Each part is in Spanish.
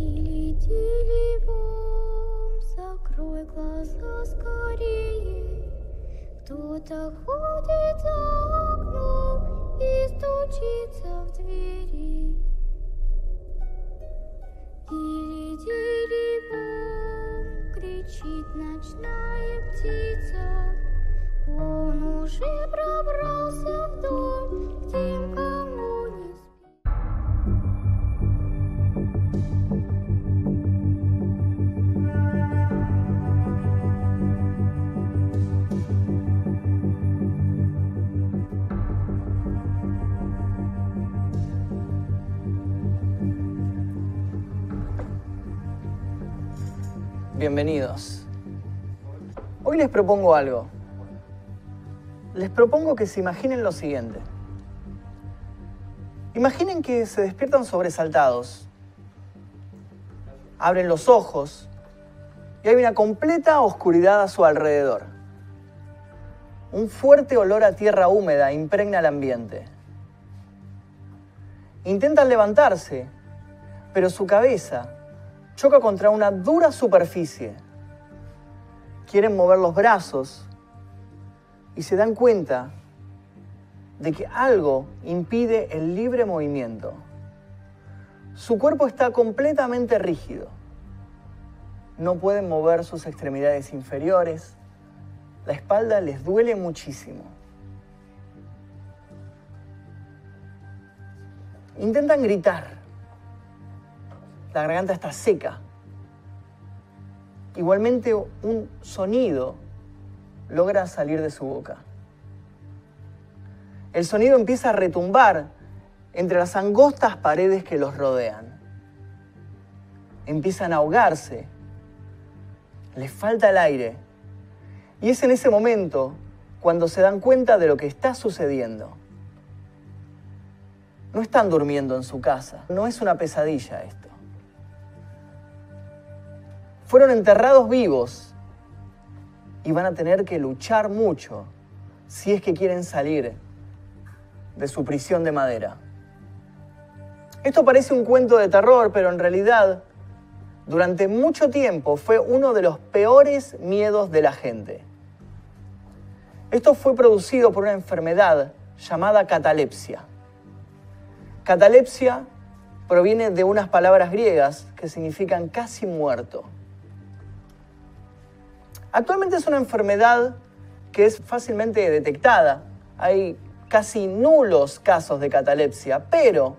Тили-тили-бом, закрой глаза скорее. Кто-то ходит за окном и стучится в двери. Тили-тили-бом, кричит ночная птица. Он уже пробрался в дом к Bienvenidos. Hoy les propongo algo. Les propongo que se imaginen lo siguiente. Imaginen que se despiertan sobresaltados. Abren los ojos y hay una completa oscuridad a su alrededor. Un fuerte olor a tierra húmeda impregna el ambiente. Intentan levantarse, pero su cabeza choca contra una dura superficie. Quieren mover los brazos y se dan cuenta de que algo impide el libre movimiento. Su cuerpo está completamente rígido. No pueden mover sus extremidades inferiores. La espalda les duele muchísimo. Intentan gritar. La garganta está seca. Igualmente un sonido logra salir de su boca. El sonido empieza a retumbar entre las angostas paredes que los rodean. Empiezan a ahogarse. Les falta el aire. Y es en ese momento cuando se dan cuenta de lo que está sucediendo. No están durmiendo en su casa. No es una pesadilla esto. Fueron enterrados vivos y van a tener que luchar mucho si es que quieren salir de su prisión de madera. Esto parece un cuento de terror, pero en realidad durante mucho tiempo fue uno de los peores miedos de la gente. Esto fue producido por una enfermedad llamada catalepsia. Catalepsia proviene de unas palabras griegas que significan casi muerto. Actualmente es una enfermedad que es fácilmente detectada. Hay casi nulos casos de catalepsia, pero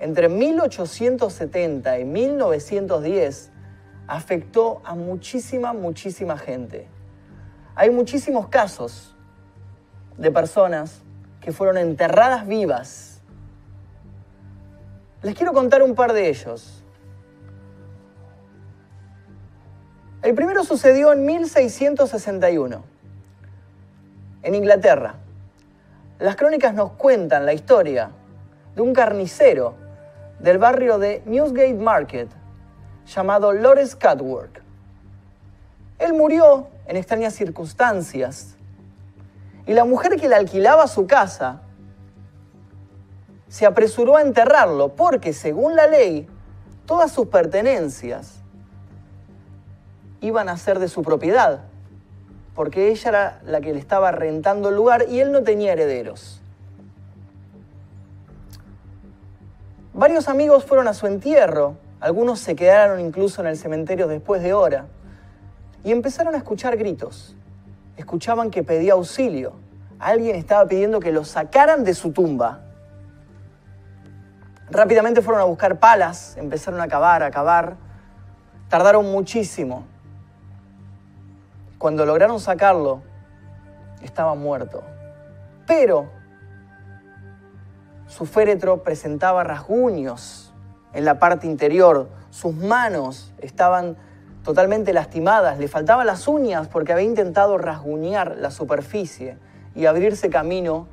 entre 1870 y 1910 afectó a muchísima, muchísima gente. Hay muchísimos casos de personas que fueron enterradas vivas. Les quiero contar un par de ellos. El primero sucedió en 1661, en Inglaterra. Las crónicas nos cuentan la historia de un carnicero del barrio de Newsgate Market llamado Lawrence Catwork. Él murió en extrañas circunstancias y la mujer que le alquilaba su casa se apresuró a enterrarlo porque según la ley todas sus pertenencias iban a ser de su propiedad, porque ella era la que le estaba rentando el lugar y él no tenía herederos. Varios amigos fueron a su entierro, algunos se quedaron incluso en el cementerio después de hora, y empezaron a escuchar gritos. Escuchaban que pedía auxilio. Alguien estaba pidiendo que lo sacaran de su tumba. Rápidamente fueron a buscar palas, empezaron a cavar, a cavar. Tardaron muchísimo. Cuando lograron sacarlo, estaba muerto. Pero su féretro presentaba rasguños en la parte interior. Sus manos estaban totalmente lastimadas. Le faltaban las uñas porque había intentado rasguñar la superficie y abrirse camino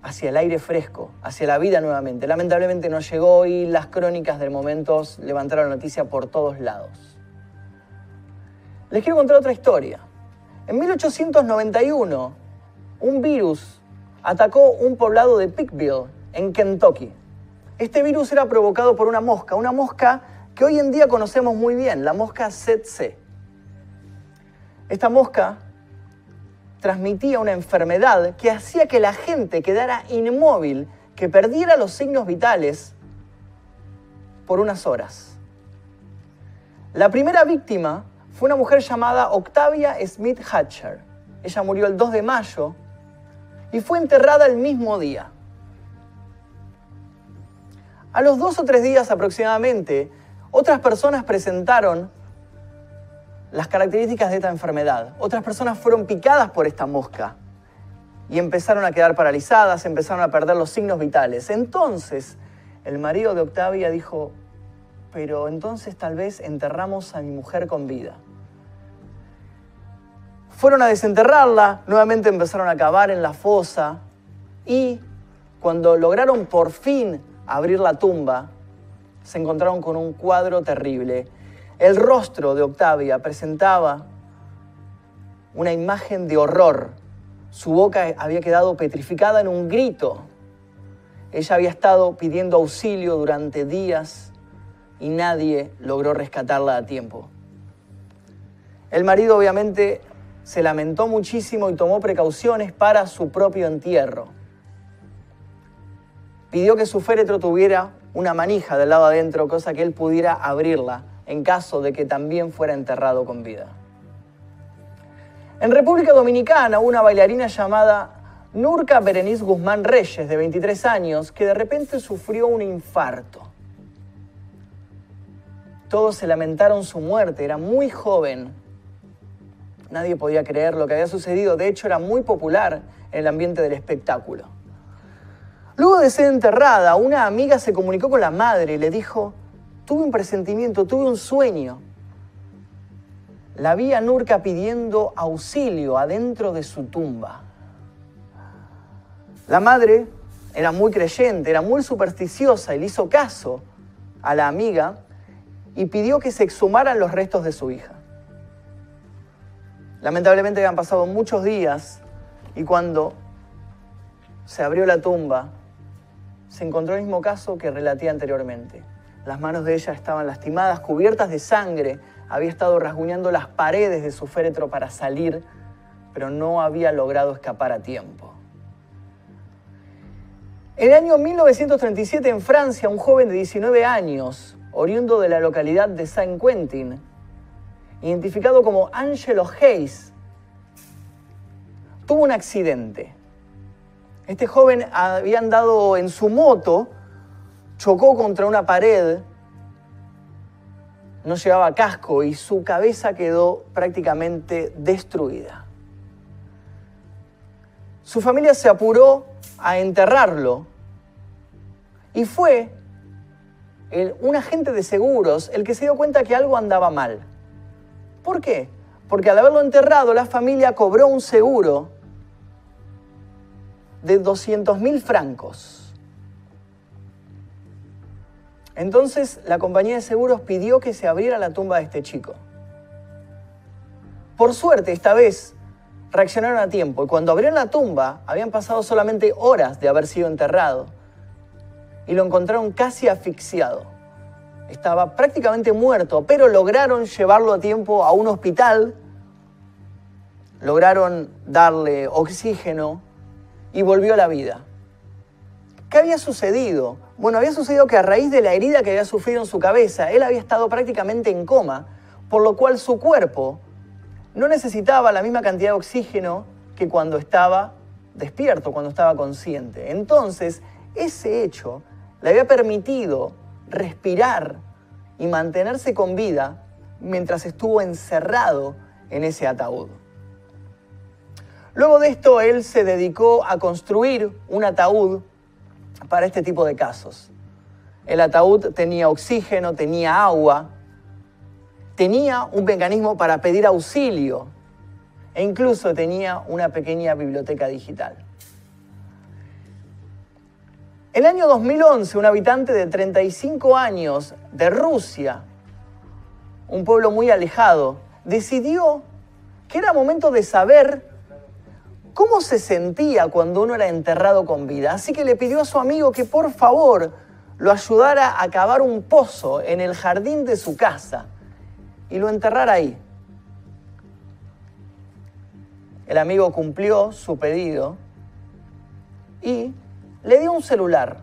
hacia el aire fresco, hacia la vida nuevamente. Lamentablemente no llegó y las crónicas del momento levantaron noticia por todos lados. Les quiero contar otra historia. En 1891, un virus atacó un poblado de Pickville, en Kentucky. Este virus era provocado por una mosca, una mosca que hoy en día conocemos muy bien, la mosca ZC. Esta mosca transmitía una enfermedad que hacía que la gente quedara inmóvil, que perdiera los signos vitales por unas horas. La primera víctima fue una mujer llamada Octavia Smith Hatcher. Ella murió el 2 de mayo y fue enterrada el mismo día. A los dos o tres días aproximadamente, otras personas presentaron las características de esta enfermedad. Otras personas fueron picadas por esta mosca y empezaron a quedar paralizadas, empezaron a perder los signos vitales. Entonces, el marido de Octavia dijo, pero entonces tal vez enterramos a mi mujer con vida. Fueron a desenterrarla, nuevamente empezaron a cavar en la fosa y cuando lograron por fin abrir la tumba, se encontraron con un cuadro terrible. El rostro de Octavia presentaba una imagen de horror. Su boca había quedado petrificada en un grito. Ella había estado pidiendo auxilio durante días y nadie logró rescatarla a tiempo. El marido obviamente se lamentó muchísimo y tomó precauciones para su propio entierro. Pidió que su féretro tuviera una manija del lado adentro, cosa que él pudiera abrirla en caso de que también fuera enterrado con vida. En República Dominicana, una bailarina llamada Nurka Berenice Guzmán Reyes, de 23 años, que de repente sufrió un infarto. Todos se lamentaron su muerte, era muy joven Nadie podía creer lo que había sucedido, de hecho era muy popular en el ambiente del espectáculo. Luego de ser enterrada, una amiga se comunicó con la madre y le dijo, tuve un presentimiento, tuve un sueño. La vi a Nurka pidiendo auxilio adentro de su tumba. La madre era muy creyente, era muy supersticiosa y le hizo caso a la amiga y pidió que se exhumaran los restos de su hija. Lamentablemente habían pasado muchos días y cuando se abrió la tumba, se encontró el mismo caso que relaté anteriormente. Las manos de ella estaban lastimadas, cubiertas de sangre, había estado rasguñando las paredes de su féretro para salir, pero no había logrado escapar a tiempo. En el año 1937 en Francia, un joven de 19 años, oriundo de la localidad de Saint-Quentin, identificado como Angelo Hayes, tuvo un accidente. Este joven había andado en su moto, chocó contra una pared, no llevaba casco y su cabeza quedó prácticamente destruida. Su familia se apuró a enterrarlo y fue un agente de seguros el que se dio cuenta que algo andaba mal. ¿Por qué? Porque al haberlo enterrado, la familia cobró un seguro de 200 mil francos. Entonces la compañía de seguros pidió que se abriera la tumba de este chico. Por suerte, esta vez reaccionaron a tiempo y cuando abrieron la tumba habían pasado solamente horas de haber sido enterrado y lo encontraron casi asfixiado estaba prácticamente muerto, pero lograron llevarlo a tiempo a un hospital, lograron darle oxígeno y volvió a la vida. ¿Qué había sucedido? Bueno, había sucedido que a raíz de la herida que había sufrido en su cabeza, él había estado prácticamente en coma, por lo cual su cuerpo no necesitaba la misma cantidad de oxígeno que cuando estaba despierto, cuando estaba consciente. Entonces, ese hecho le había permitido respirar y mantenerse con vida mientras estuvo encerrado en ese ataúd. Luego de esto, él se dedicó a construir un ataúd para este tipo de casos. El ataúd tenía oxígeno, tenía agua, tenía un mecanismo para pedir auxilio e incluso tenía una pequeña biblioteca digital. El año 2011, un habitante de 35 años de Rusia, un pueblo muy alejado, decidió que era momento de saber cómo se sentía cuando uno era enterrado con vida. Así que le pidió a su amigo que por favor lo ayudara a cavar un pozo en el jardín de su casa y lo enterrara ahí. El amigo cumplió su pedido y le dio un celular.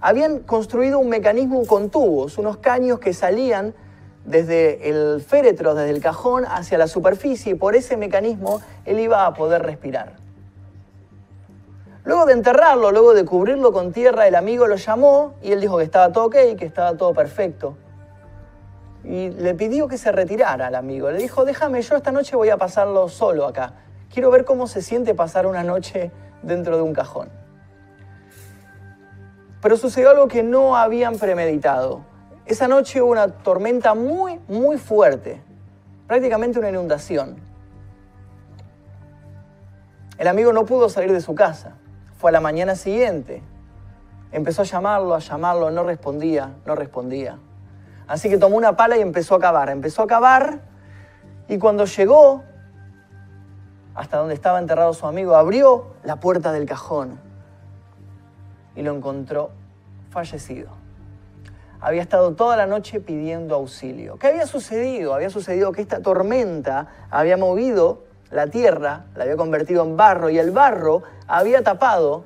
Habían construido un mecanismo con tubos, unos caños que salían desde el féretro, desde el cajón, hacia la superficie y por ese mecanismo él iba a poder respirar. Luego de enterrarlo, luego de cubrirlo con tierra, el amigo lo llamó y él dijo que estaba todo ok, que estaba todo perfecto. Y le pidió que se retirara al amigo. Le dijo, déjame, yo esta noche voy a pasarlo solo acá. Quiero ver cómo se siente pasar una noche dentro de un cajón. Pero sucedió algo que no habían premeditado. Esa noche hubo una tormenta muy, muy fuerte, prácticamente una inundación. El amigo no pudo salir de su casa. Fue a la mañana siguiente. Empezó a llamarlo, a llamarlo, no respondía, no respondía. Así que tomó una pala y empezó a cavar. Empezó a cavar y cuando llegó hasta donde estaba enterrado su amigo, abrió la puerta del cajón y lo encontró fallecido. Había estado toda la noche pidiendo auxilio. ¿Qué había sucedido? Había sucedido que esta tormenta había movido la tierra, la había convertido en barro y el barro había tapado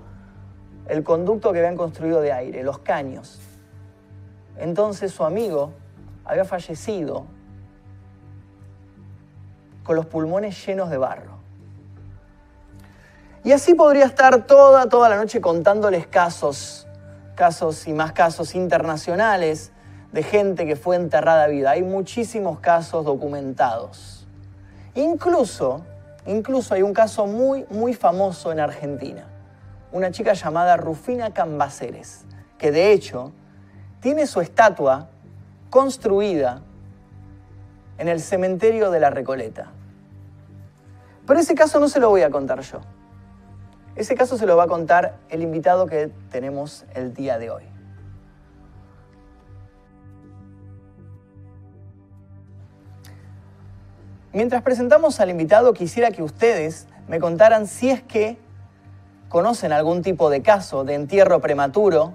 el conducto que habían construido de aire, los caños. Entonces su amigo había fallecido con los pulmones llenos de barro. Y así podría estar toda, toda la noche contándoles casos, casos y más casos internacionales de gente que fue enterrada a vida. Hay muchísimos casos documentados. Incluso Incluso hay un caso muy, muy famoso en Argentina. Una chica llamada Rufina Cambaceres, que de hecho tiene su estatua construida en el cementerio de la Recoleta. Pero ese caso no se lo voy a contar yo. Ese caso se lo va a contar el invitado que tenemos el día de hoy. Mientras presentamos al invitado, quisiera que ustedes me contaran si es que conocen algún tipo de caso de entierro prematuro,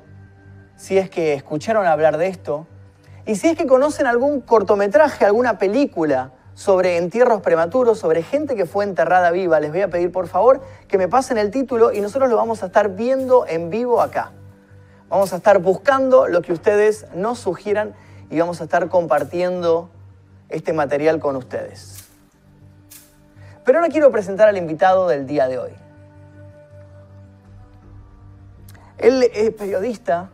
si es que escucharon hablar de esto, y si es que conocen algún cortometraje, alguna película sobre entierros prematuros, sobre gente que fue enterrada viva, les voy a pedir por favor que me pasen el título y nosotros lo vamos a estar viendo en vivo acá. Vamos a estar buscando lo que ustedes nos sugieran y vamos a estar compartiendo este material con ustedes. Pero ahora quiero presentar al invitado del día de hoy. Él es periodista,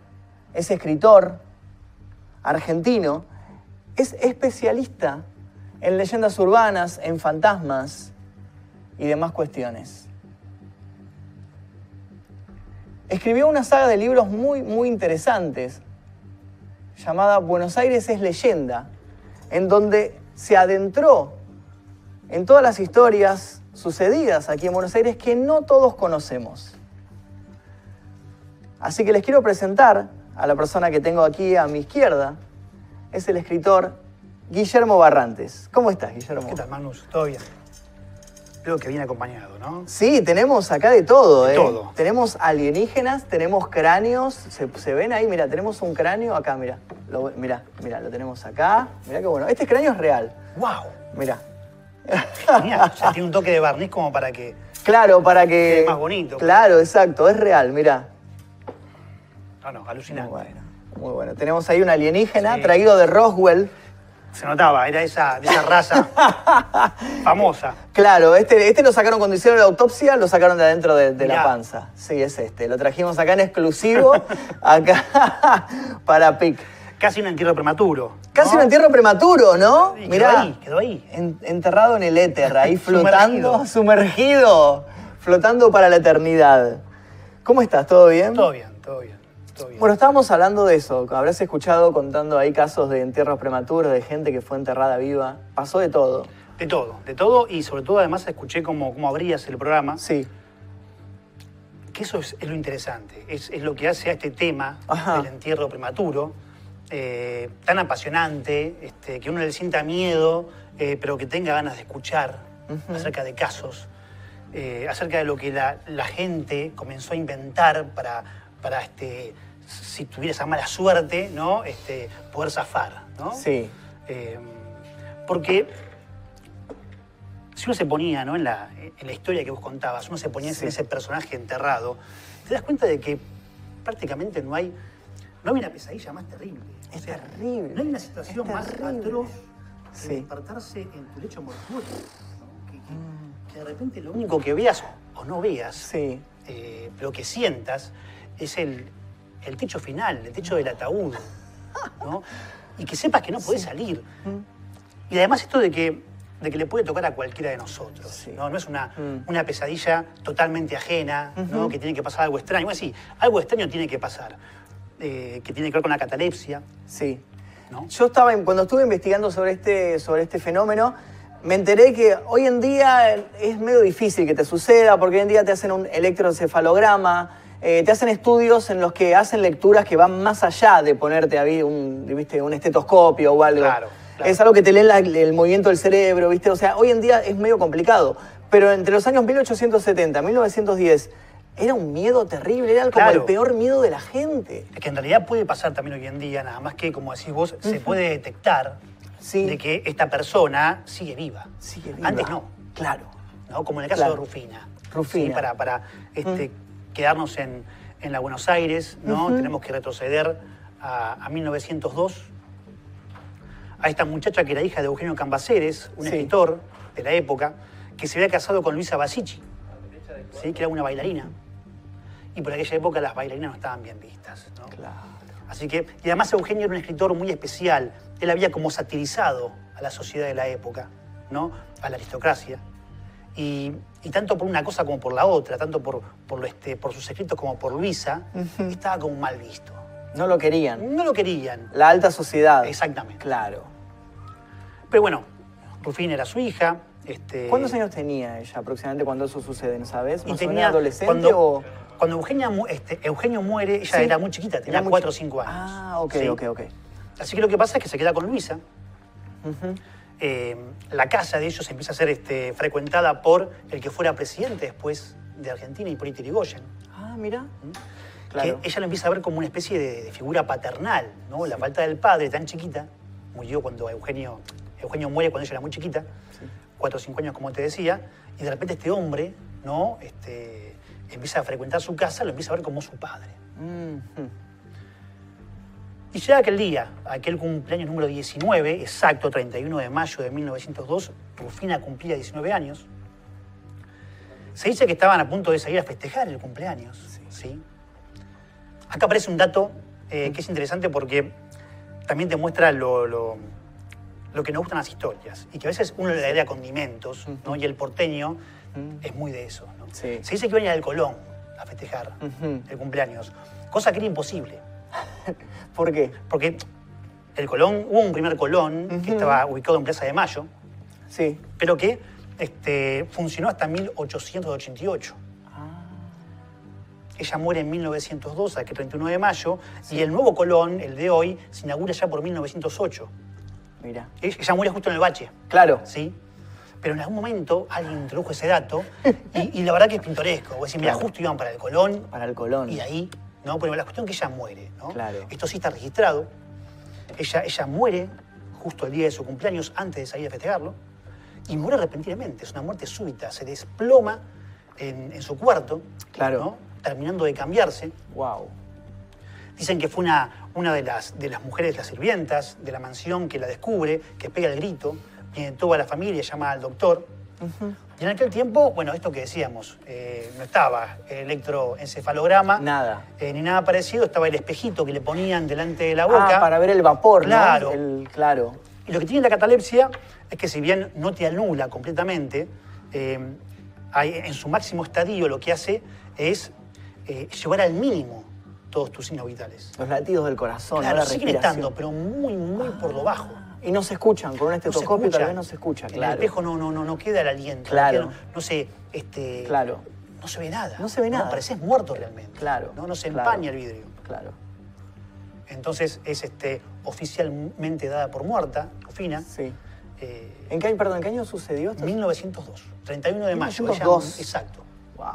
es escritor, argentino, es especialista en leyendas urbanas, en fantasmas y demás cuestiones. Escribió una saga de libros muy, muy interesantes llamada Buenos Aires es leyenda, en donde se adentró en todas las historias sucedidas aquí en Buenos Aires que no todos conocemos. Así que les quiero presentar a la persona que tengo aquí a mi izquierda. Es el escritor Guillermo Barrantes. ¿Cómo estás, Guillermo? ¿Qué tal, Manus? ¿Todo bien? Creo que viene acompañado, ¿no? Sí, tenemos acá de todo, De ¿eh? todo. Tenemos alienígenas, tenemos cráneos. ¿Se, se ven ahí? Mira, tenemos un cráneo acá, mira. Mira, mira, lo tenemos acá. Mira qué bueno. Este cráneo es real. ¡Wow! Mira. Genial. O sea, tiene un toque de barniz como para que. Claro, para que. Quede más bonito. Claro, exacto, es real, mira. No, no, Muy alucinante. bueno, muy bueno. Tenemos ahí un alienígena Sí. traído de Roswell. Se notaba, era esa, de esa raza famosa. Claro, este, este lo sacaron cuando hicieron la autopsia, lo sacaron de adentro de, de la Mirá. panza. Sí, es este. Lo trajimos acá en exclusivo, acá para PIC. Casi un entierro prematuro. Casi ¿no? un entierro prematuro, ¿no? Y quedó Mirá, ahí, quedó ahí. en- enterrado en el éter, ahí flotando, Sumergido. sumergido, flotando para la eternidad. ¿Cómo estás? Todo bien, todo bien, todo bien. Bueno, estábamos hablando de eso. Habrás escuchado contando ahí casos de entierros prematuros, de gente que fue enterrada viva. Pasó de todo. De todo, de todo. Y sobre todo, además, escuché cómo, cómo abrías el programa. Sí. Que eso es, es lo interesante. Es, es lo que hace a este tema Ajá. del entierro prematuro eh, tan apasionante, este, que uno le sienta miedo, eh, pero que tenga ganas de escuchar acerca de casos, eh, acerca de lo que la, la gente comenzó a inventar para, para este, si tuviera esa mala suerte, ¿no? Este, poder zafar, ¿no? Sí. Eh, porque si uno se ponía ¿no? en, la, en la historia que vos contabas, uno se ponía en ese personaje enterrado, te das cuenta de que prácticamente no hay, no hay una pesadilla más terrible. O Es sea, terrible, No hay una situación más atroz que Sí. despertarse en tu lecho mortuorio. ¿no? Que, que- que de repente lo único que veas o no veas, Sí. eh, pero que sientas, es el, el techo final, el techo del ataúd. ¿no? Y que sepas que no podés salir. Mm. Y además esto de que, de que le puede tocar a cualquiera de nosotros. Sí. ¿no? no es una, Mm. una pesadilla totalmente ajena, ¿no? Que tiene que pasar algo extraño. Bueno, sí, algo extraño tiene que pasar, eh, que tiene que ver con la catalepsia. Sí. ¿no? Yo estaba, cuando estuve investigando sobre este, sobre este fenómeno, me enteré que hoy en día es medio difícil que te suceda, porque hoy en día te hacen un electroencefalograma, eh, te hacen estudios en los que hacen lecturas que van más allá de ponerte ahí un, ¿viste? un estetoscopio o algo. Claro, claro. Es algo que te leen la- el movimiento del cerebro, ¿viste? O sea, hoy en día es medio complicado. Pero entre los años 1870 y 1910 era un miedo terrible, era como Claro. el peor miedo de la gente. Es que en realidad puede pasar también hoy en día, nada más que, como decís vos, se puede detectar Sí. de que esta persona sigue viva. Sigue viva. Antes no. Claro. ¿no? Como en el caso Claro. de Rufina. Rufina. ¿sí? Para, para este, quedarnos en, en la Buenos Aires, ¿no? Tenemos que retroceder a, a 1902, a esta muchacha que era hija de Eugenio Cambaceres, un Sí. escritor de la época, que se había casado con Luisa Basici, ¿sí? que era una bailarina. Y por aquella época las bailarinas no estaban bien vistas. ¿no? Claro. Así que, y además Eugenio era un escritor muy especial. Él había como satirizado a la sociedad de la época, ¿no? A la aristocracia. Y, y tanto por una cosa como por la otra, tanto por, por, este, por sus escritos como por Luisa, estaba como mal visto. No lo querían. No lo querían. La alta sociedad. Exactamente. Claro. Pero bueno, Rufina era su hija. Este, ¿Cuántos años tenía ella aproximadamente cuando eso sucede? ¿No sabes? ¿Más tenía, adolescente cuando, o...? cuando Eugenia este, Eugenio muere, ella Sí. era muy chiquita, tenía muy 4 o chi- 5 años. Ah, ok, ¿sí? ok, ok. Así que lo que pasa es que se queda con Luisa. Ujú. Eh, la casa de ellos empieza a ser este, frecuentada por el que fuera presidente después de Argentina, Hipólito Yrigoyen. Ah, mira. Claro. Que ella lo empieza a ver como una especie de, de figura paternal, ¿no? La falta del padre tan chiquita, murió cuando Eugenio, Eugenio muere cuando ella era muy chiquita, cuatro o cinco años como te decía, y de repente este hombre, ¿no? Este, empieza a frecuentar su casa, lo empieza a ver como su padre. Mhm. Y llega aquel día, aquel cumpleaños número 19, exacto, 31 de mayo de 1902, Rufina cumplía 19 años. Se dice que estaban a punto de salir a festejar el cumpleaños. ¿sí? Acá aparece un dato eh, que es interesante porque también te muestra lo, lo- lo que nos gustan las historias. Y que a veces uno le agrega condimentos, ¿no? Y el porteño es muy de eso. ¿no? Sí. Se dice que iban a ir al Colón a festejar el cumpleaños, cosa que era imposible. ¿Por qué? Porque el Colón, hubo un primer Colón que estaba ubicado en Plaza de Mayo, Sí. pero que este, funcionó hasta 1888. Ah. Ella muere en 1902, aquel 31 de mayo, y el nuevo Colón, el de hoy, se inaugura ya por 1908. Mira. Ella muere justo en el bache, Claro. ¿sí? Pero en algún momento alguien introdujo ese dato y, y la verdad que es pintoresco. Vos decís, mira, Claro. justo iban para el Colón Para el Colón. y ahí, ¿no? Pero la cuestión es que ella muere, ¿no? Claro. Esto sí está registrado. Ella, ella muere justo el día de su cumpleaños, antes de salir a festejarlo, y muere repentinamente. Es una muerte súbita. Se desploma en, en su cuarto, Claro. ¿no? terminando de cambiarse. Wow. Dicen que fue una, una de, las, de las mujeres, las sirvientas de la mansión que la descubre, que pega el grito, viene toda la familia, llama al doctor. Y en aquel tiempo, bueno, esto que decíamos, eh, no estaba el electroencefalograma, Nada. eh, ni nada parecido, estaba el espejito que le ponían delante de la boca. Ah, para ver el vapor, Claro. ¿no? El, claro. Y lo que tiene la catalepsia es que si bien no te anula completamente, eh, en su máximo estadio lo que hace es llevar al mínimo todos tus signos vitales. Los latidos del corazón, Claro, ¿no? la siguen estando, pero muy, muy por lo bajo. Y no se escuchan, con un No estetoscopio escucha. tal vez no se escucha, En el espejo no, no, no, no queda el aliento. Claro. No, queda- no se, este, Claro. no se ve nada. No se ve nada. pareces muerto realmente. Claro. No, no se claro, empaña el vidrio. Claro. Entonces es este, oficialmente dada por muerta, Rufina. Sí. eh, ¿En qué año, perdón, ¿en qué año sucedió esto? 1902, 31 de mayo. Ella- 1902. exacto. Wow.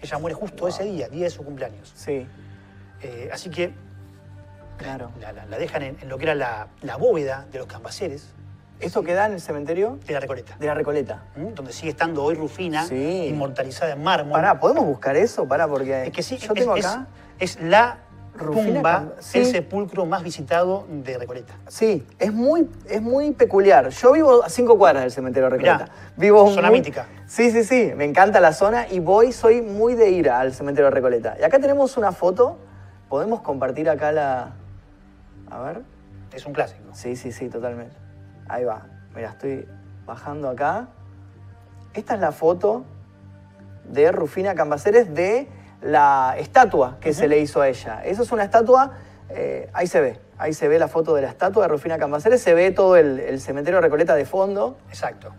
Ella muere justo ese día, día de su cumpleaños. Sí. Eh, así que Claro. la, la- la dejan en, en lo que era la, la bóveda de los cambaceres ¿Esto queda en el cementerio de la Recoleta, de la Recoleta? ¿m? donde sigue estando hoy Rufina, Sí. inmortalizada en mármol. Pará, ¿podemos buscar eso? Pará, porque Es que sí, yo es, tengo acá... es la Rufina tumba, Cam- sí. el sepulcro más visitado de Recoleta. Sí, es muy, es muy peculiar. Yo vivo a cinco cuadras del cementerio de Mirá, Recoleta. vivo zona muy- mítica. Sí, sí, sí. Me encanta la zona y voy, soy muy de ir al cementerio de Recoleta. Y acá tenemos una foto. ¿Podemos compartir acá la. A ver. Es un clásico. Sí, sí, sí, totalmente. Ahí va. Mira, estoy bajando acá. Esta es la foto de Rufina Cambaceres de la estatua que se le hizo a ella. Eso es una estatua, eh, ahí se ve, ahí se ve la foto de la estatua de Rufina Cambaceres, se ve todo el, el cementerio de Recoleta de fondo. Exacto.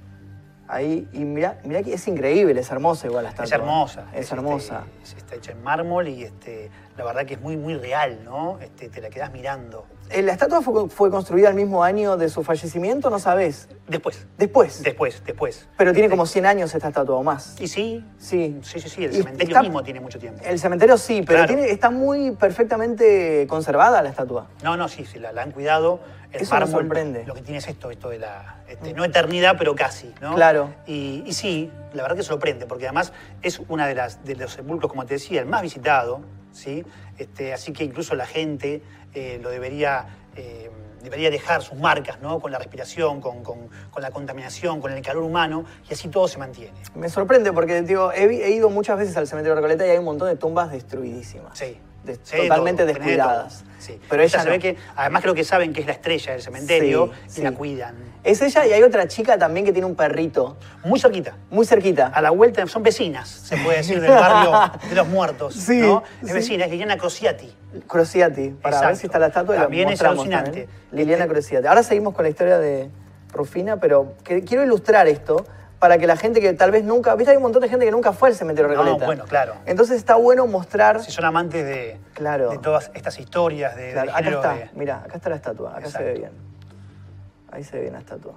Ahí, y mira, mira que es increíble, es hermosa igual la estatua. Es hermosa. Es, hermosa. este, es- está hecha en mármol y este, la verdad que es muy, muy real, ¿no? Este, te la quedás mirando. Eh, ¿La estatua fue, fue construida el mismo año de su fallecimiento? No sabes. Después, Después. después, después. Pero tiene Este, como 100 años esta estatua o más. Y sí, Sí. sí, sí, sí, el Y cementerio está- mismo tiene mucho tiempo. El cementerio sí, pero Claro. tiene, está muy perfectamente conservada la estatua. No, no, sí, sí, la, la han cuidado. El Eso me sorprende. Lo que tiene es esto, esto de la, este, no eternidad, pero casi, ¿no? Claro. Y, y sí, la verdad que sorprende, porque además es una de las de los sepulcros, como te decía, el más visitado, ¿sí? Este, así que incluso la gente eh, lo debería, eh, debería dejar sus marcas, ¿no? Con la respiración, con, con- con la contaminación, con el calor humano, y así todo se mantiene. Me sorprende porque digo, he, he ido muchas veces al cementerio de Recoleta y hay un montón de tumbas destruidísimas. Sí. De- Sí, totalmente todo, descuidadas. Sí. Pero ella se no. ve que, además creo que saben que es la estrella del cementerio Sí, y la cuidan. Es ella y hay otra chica también que tiene un perrito Muy cerquita. muy cerquita. A la vuelta, son vecinas, se puede decir, del barrio de los muertos. Sí, ¿no? Es vecina, es Liliana Crociati. Crociati, para ver si está la estatua y la También es alucinante. también. Liliana Crociati. Ahora seguimos con la historia de Rufina, pero que- quiero ilustrar esto para que la gente que tal vez nunca, viste, hay un montón de gente que nunca fue al cementerio de No, Recoleta. bueno, claro. Entonces está bueno mostrar, Si son amantes de, Claro. de todas estas historias, de, Claro, acá está, de- mira, acá está la estatua, acá se ve bien. Ahí se ve bien la estatua.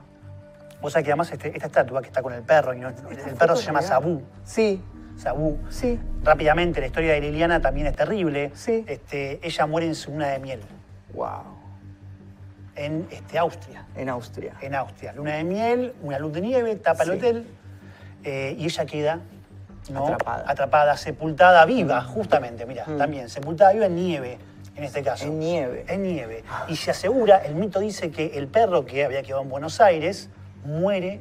Vos sabés que además este- esta estatua que está con el perro, y no- el perro se llama. Sabú. Sí, Sabú. sí, Rápidamente, la historia de Liliana también es terrible. Sí. Este, ella muere en su luna de miel wow, en este, Austria. en Austria. en Austria. Luna de miel, una luz de nieve, tapa el hotel eh, y ella queda ¿no? Atrapada. atrapada, sepultada viva, justamente, mira, también, sepultada viva en nieve, en este caso. En nieve. En nieve. Y se asegura, el mito dice que el perro que había quedado en Buenos Aires muere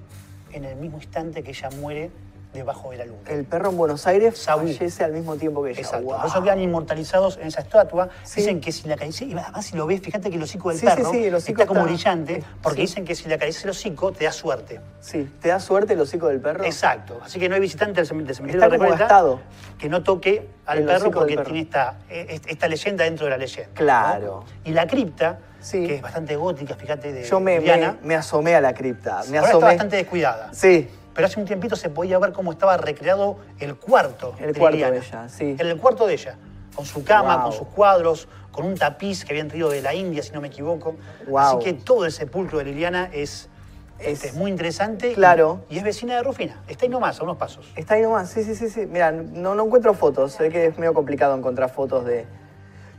en el mismo instante que ella muere debajo de la luna. El perro en Buenos Aires Sabú. fallece al mismo tiempo que ella. Exacto. Wow. Por eso quedan inmortalizados en esa estatua. Sí. Dicen que si la acaricia, y además si lo ves, fíjate que el hocico del Sí, perro sí, el hocico está como está- brillante, porque sí. dicen que si le acaricia el hocico te da suerte. Sí, ¿te da suerte el hocico del perro? Exacto. Así que no hay visitante del cem- del cementerio Está de como Recoleta que no toque al El perro porque perro. tiene esta, eh, esta leyenda dentro de la leyenda. Claro. ¿no? Y la cripta, Sí. que es bastante gótica, fíjate, de Yo me, me, me asomé a la cripta. Me ahora está asomé. bastante descuidada. Sí, Pero hace un tiempito se podía ver cómo estaba recreado el cuarto El de cuarto Liliana. de ella, sí. En el cuarto de ella. Con su cama, Wow. con sus cuadros, con un tapiz que habían traído de la India, si no me equivoco. Wow. Así que todo el sepulcro de Liliana es, Es- este, es muy interesante. y- Claro. Y, es vecina de Rufina. Está ahí nomás, a unos pasos. está ahí nomás. Sí, sí, sí, sí. Mira, no, no encuentro fotos. Sé que es medio complicado encontrar fotos de.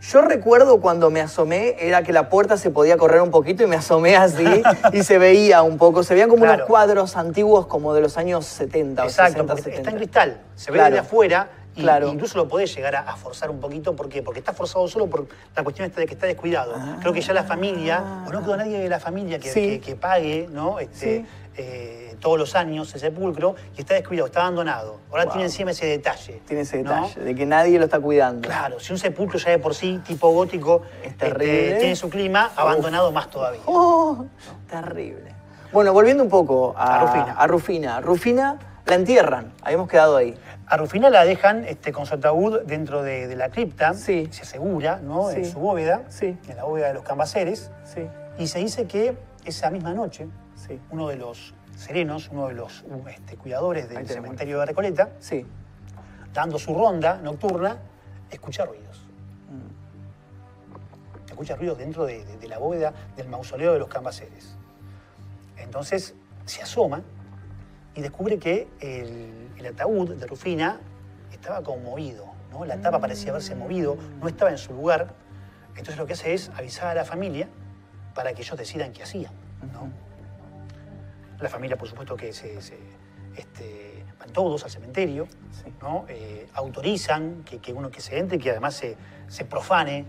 Yo recuerdo cuando me asomé, era que la puerta se podía correr un poquito y me asomé así y se veía un poco. Se veían como Claro. unos cuadros antiguos como de los años 70 o Exacto, 60, porque 70. está en cristal. Se ve Claro. desde afuera y Claro. incluso lo podés llegar a, a forzar un poquito. ¿Por qué? Porque está forzado solo por la cuestión esta de que está descuidado. Creo que ya la familia, o no quedó nadie de la familia que. Sí. que- que pague ¿no? Este, Sí. Eh, todos los años el sepulcro y está descuidado, está abandonado. Ahora Wow. tiene encima ese detalle. Tiene ese ¿no? detalle de que nadie lo está cuidando. Claro, si un sepulcro ya de por sí, tipo gótico, Es este, terrible. tiene su clima, abandonado más todavía. Oh, terrible. Bueno, volviendo un poco a, A Rufina. a Rufina. Rufina la entierran, habíamos quedado ahí. A Rufina la dejan este, con su ataúd dentro de, de la cripta, Sí. se asegura, ¿no? En su bóveda, Sí. en la bóveda de los cambaceres, Sí, y se dice que esa misma noche, sí, uno de los serenos, uno de los uh, este, cuidadores del cementerio de Recoleta, sí. dando su ronda nocturna, escucha ruidos. Mm. Escucha ruidos dentro de, de- de la bóveda del mausoleo de los cambaceres. Entonces se asoma y descubre que el, el ataúd de Rufina estaba conmovido, ¿no? La tapa parecía haberse movido, no estaba en su lugar. Entonces lo que hace es avisar a la familia para que ellos decidan qué hacían. ¿no? La familia, por supuesto, que se, se, este, van todos al cementerio, Sí. ¿no? Eh, autorizan que, que uno que se entre, que además se, se profane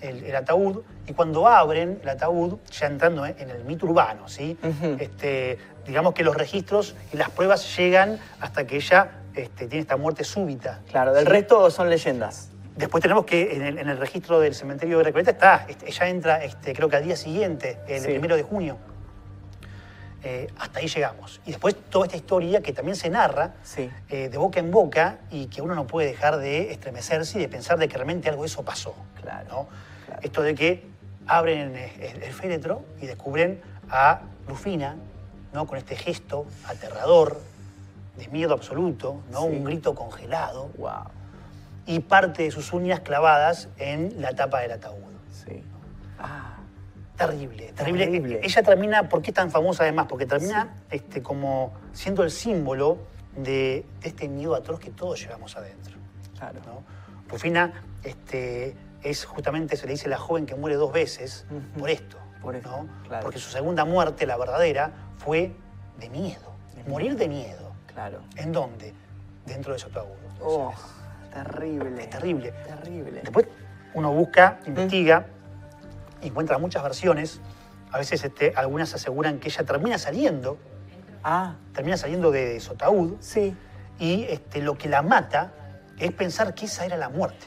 el, el ataúd, y cuando abren el ataúd, ya entrando en el mito urbano, ¿sí? Este, digamos que los registros y las pruebas llegan hasta que ella este, tiene esta muerte súbita. Claro, del ¿sí? resto son leyendas. Después tenemos que en el, en el registro del cementerio de Recoleta está, este, ella entra este, creo que al día siguiente, el Sí. primero de junio. Eh, hasta ahí llegamos. Y después toda esta historia que también se narra Sí. eh, de boca en boca y que uno no puede dejar de estremecerse y de pensar de que realmente algo de eso pasó. Claro, ¿no? claro. Esto de que abren el, féretro y descubren a Rufina ¿no? con este gesto aterrador, de miedo absoluto, ¿no? Sí. un grito congelado Wow. y parte de sus uñas clavadas en la tapa del ataúd. Sí. Ah, Terrible, terrible. Terrible. Ella termina, ¿por qué es tan famosa además? Porque termina este, como siendo el símbolo de, de este miedo atroz que todos llevamos adentro. claro. ¿no? Rufina este, es justamente, se le dice la joven que muere dos veces por esto. Por claro. Porque su segunda muerte, la verdadera, fue de miedo. De morir de miedo. Claro. ¿En dónde? Dentro de su ataúd. Oh, terrible. Es terrible. Terrible. Después uno busca, investiga, encuentra muchas versiones. A veces este, algunas aseguran que ella termina saliendo, Ah, termina saliendo de su ataúd, sí. y este, lo que la mata es pensar que esa era la muerte.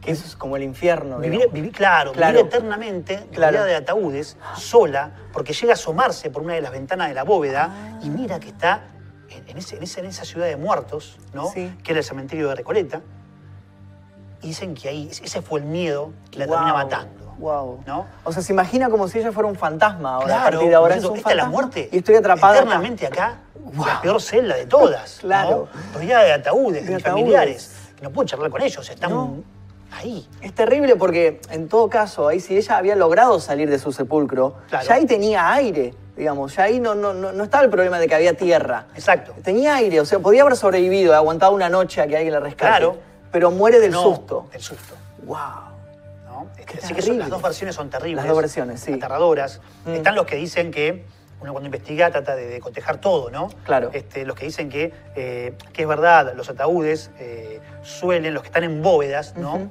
Que eso es como el infierno. Vivir, claro, Claro. vivir eternamente Claro. rodeada de ataúdes, sola, porque llega a asomarse por una de las ventanas de la bóveda Ah. y mira que está en, en ese- en ese- en esa ciudad de muertos, ¿no? Sí. que era el cementerio de Recoleta. Y dicen que ahí, ese fue el miedo que la termina matando. Wow. ¿no? O sea, se imagina como si ella fuera un fantasma ahora. a Claro, partir de ahora por es eso, un esta es la muerte. Y estoy atrapada. Eternamente acá, Wow. la peor celda de todas. Claro. ¿no? Rodeada de ataúdes, de, De mis ataúdes. familiares. No puedo charlar con ellos, están No. ahí. Es terrible porque, en todo caso, ahí si ella había logrado salir de su sepulcro, Claro. ya ahí tenía aire, digamos, ya ahí no, no, no, no estaba el problema de que había tierra. Exacto. Tenía aire, o sea, podía haber sobrevivido, aguantado una noche a que alguien la rescate. Claro. Pero muere del No, susto. Del susto. Wow. Que son- terrible. las dos versiones son terribles. Las dos versiones, sí. Aterradoras. Mm. Están los que dicen que uno cuando investiga trata de, de cotejar todo, ¿no? Claro. Este, los que dicen que, eh, que es verdad, los ataúdes eh, suelen, los que están en bóvedas, ¿no?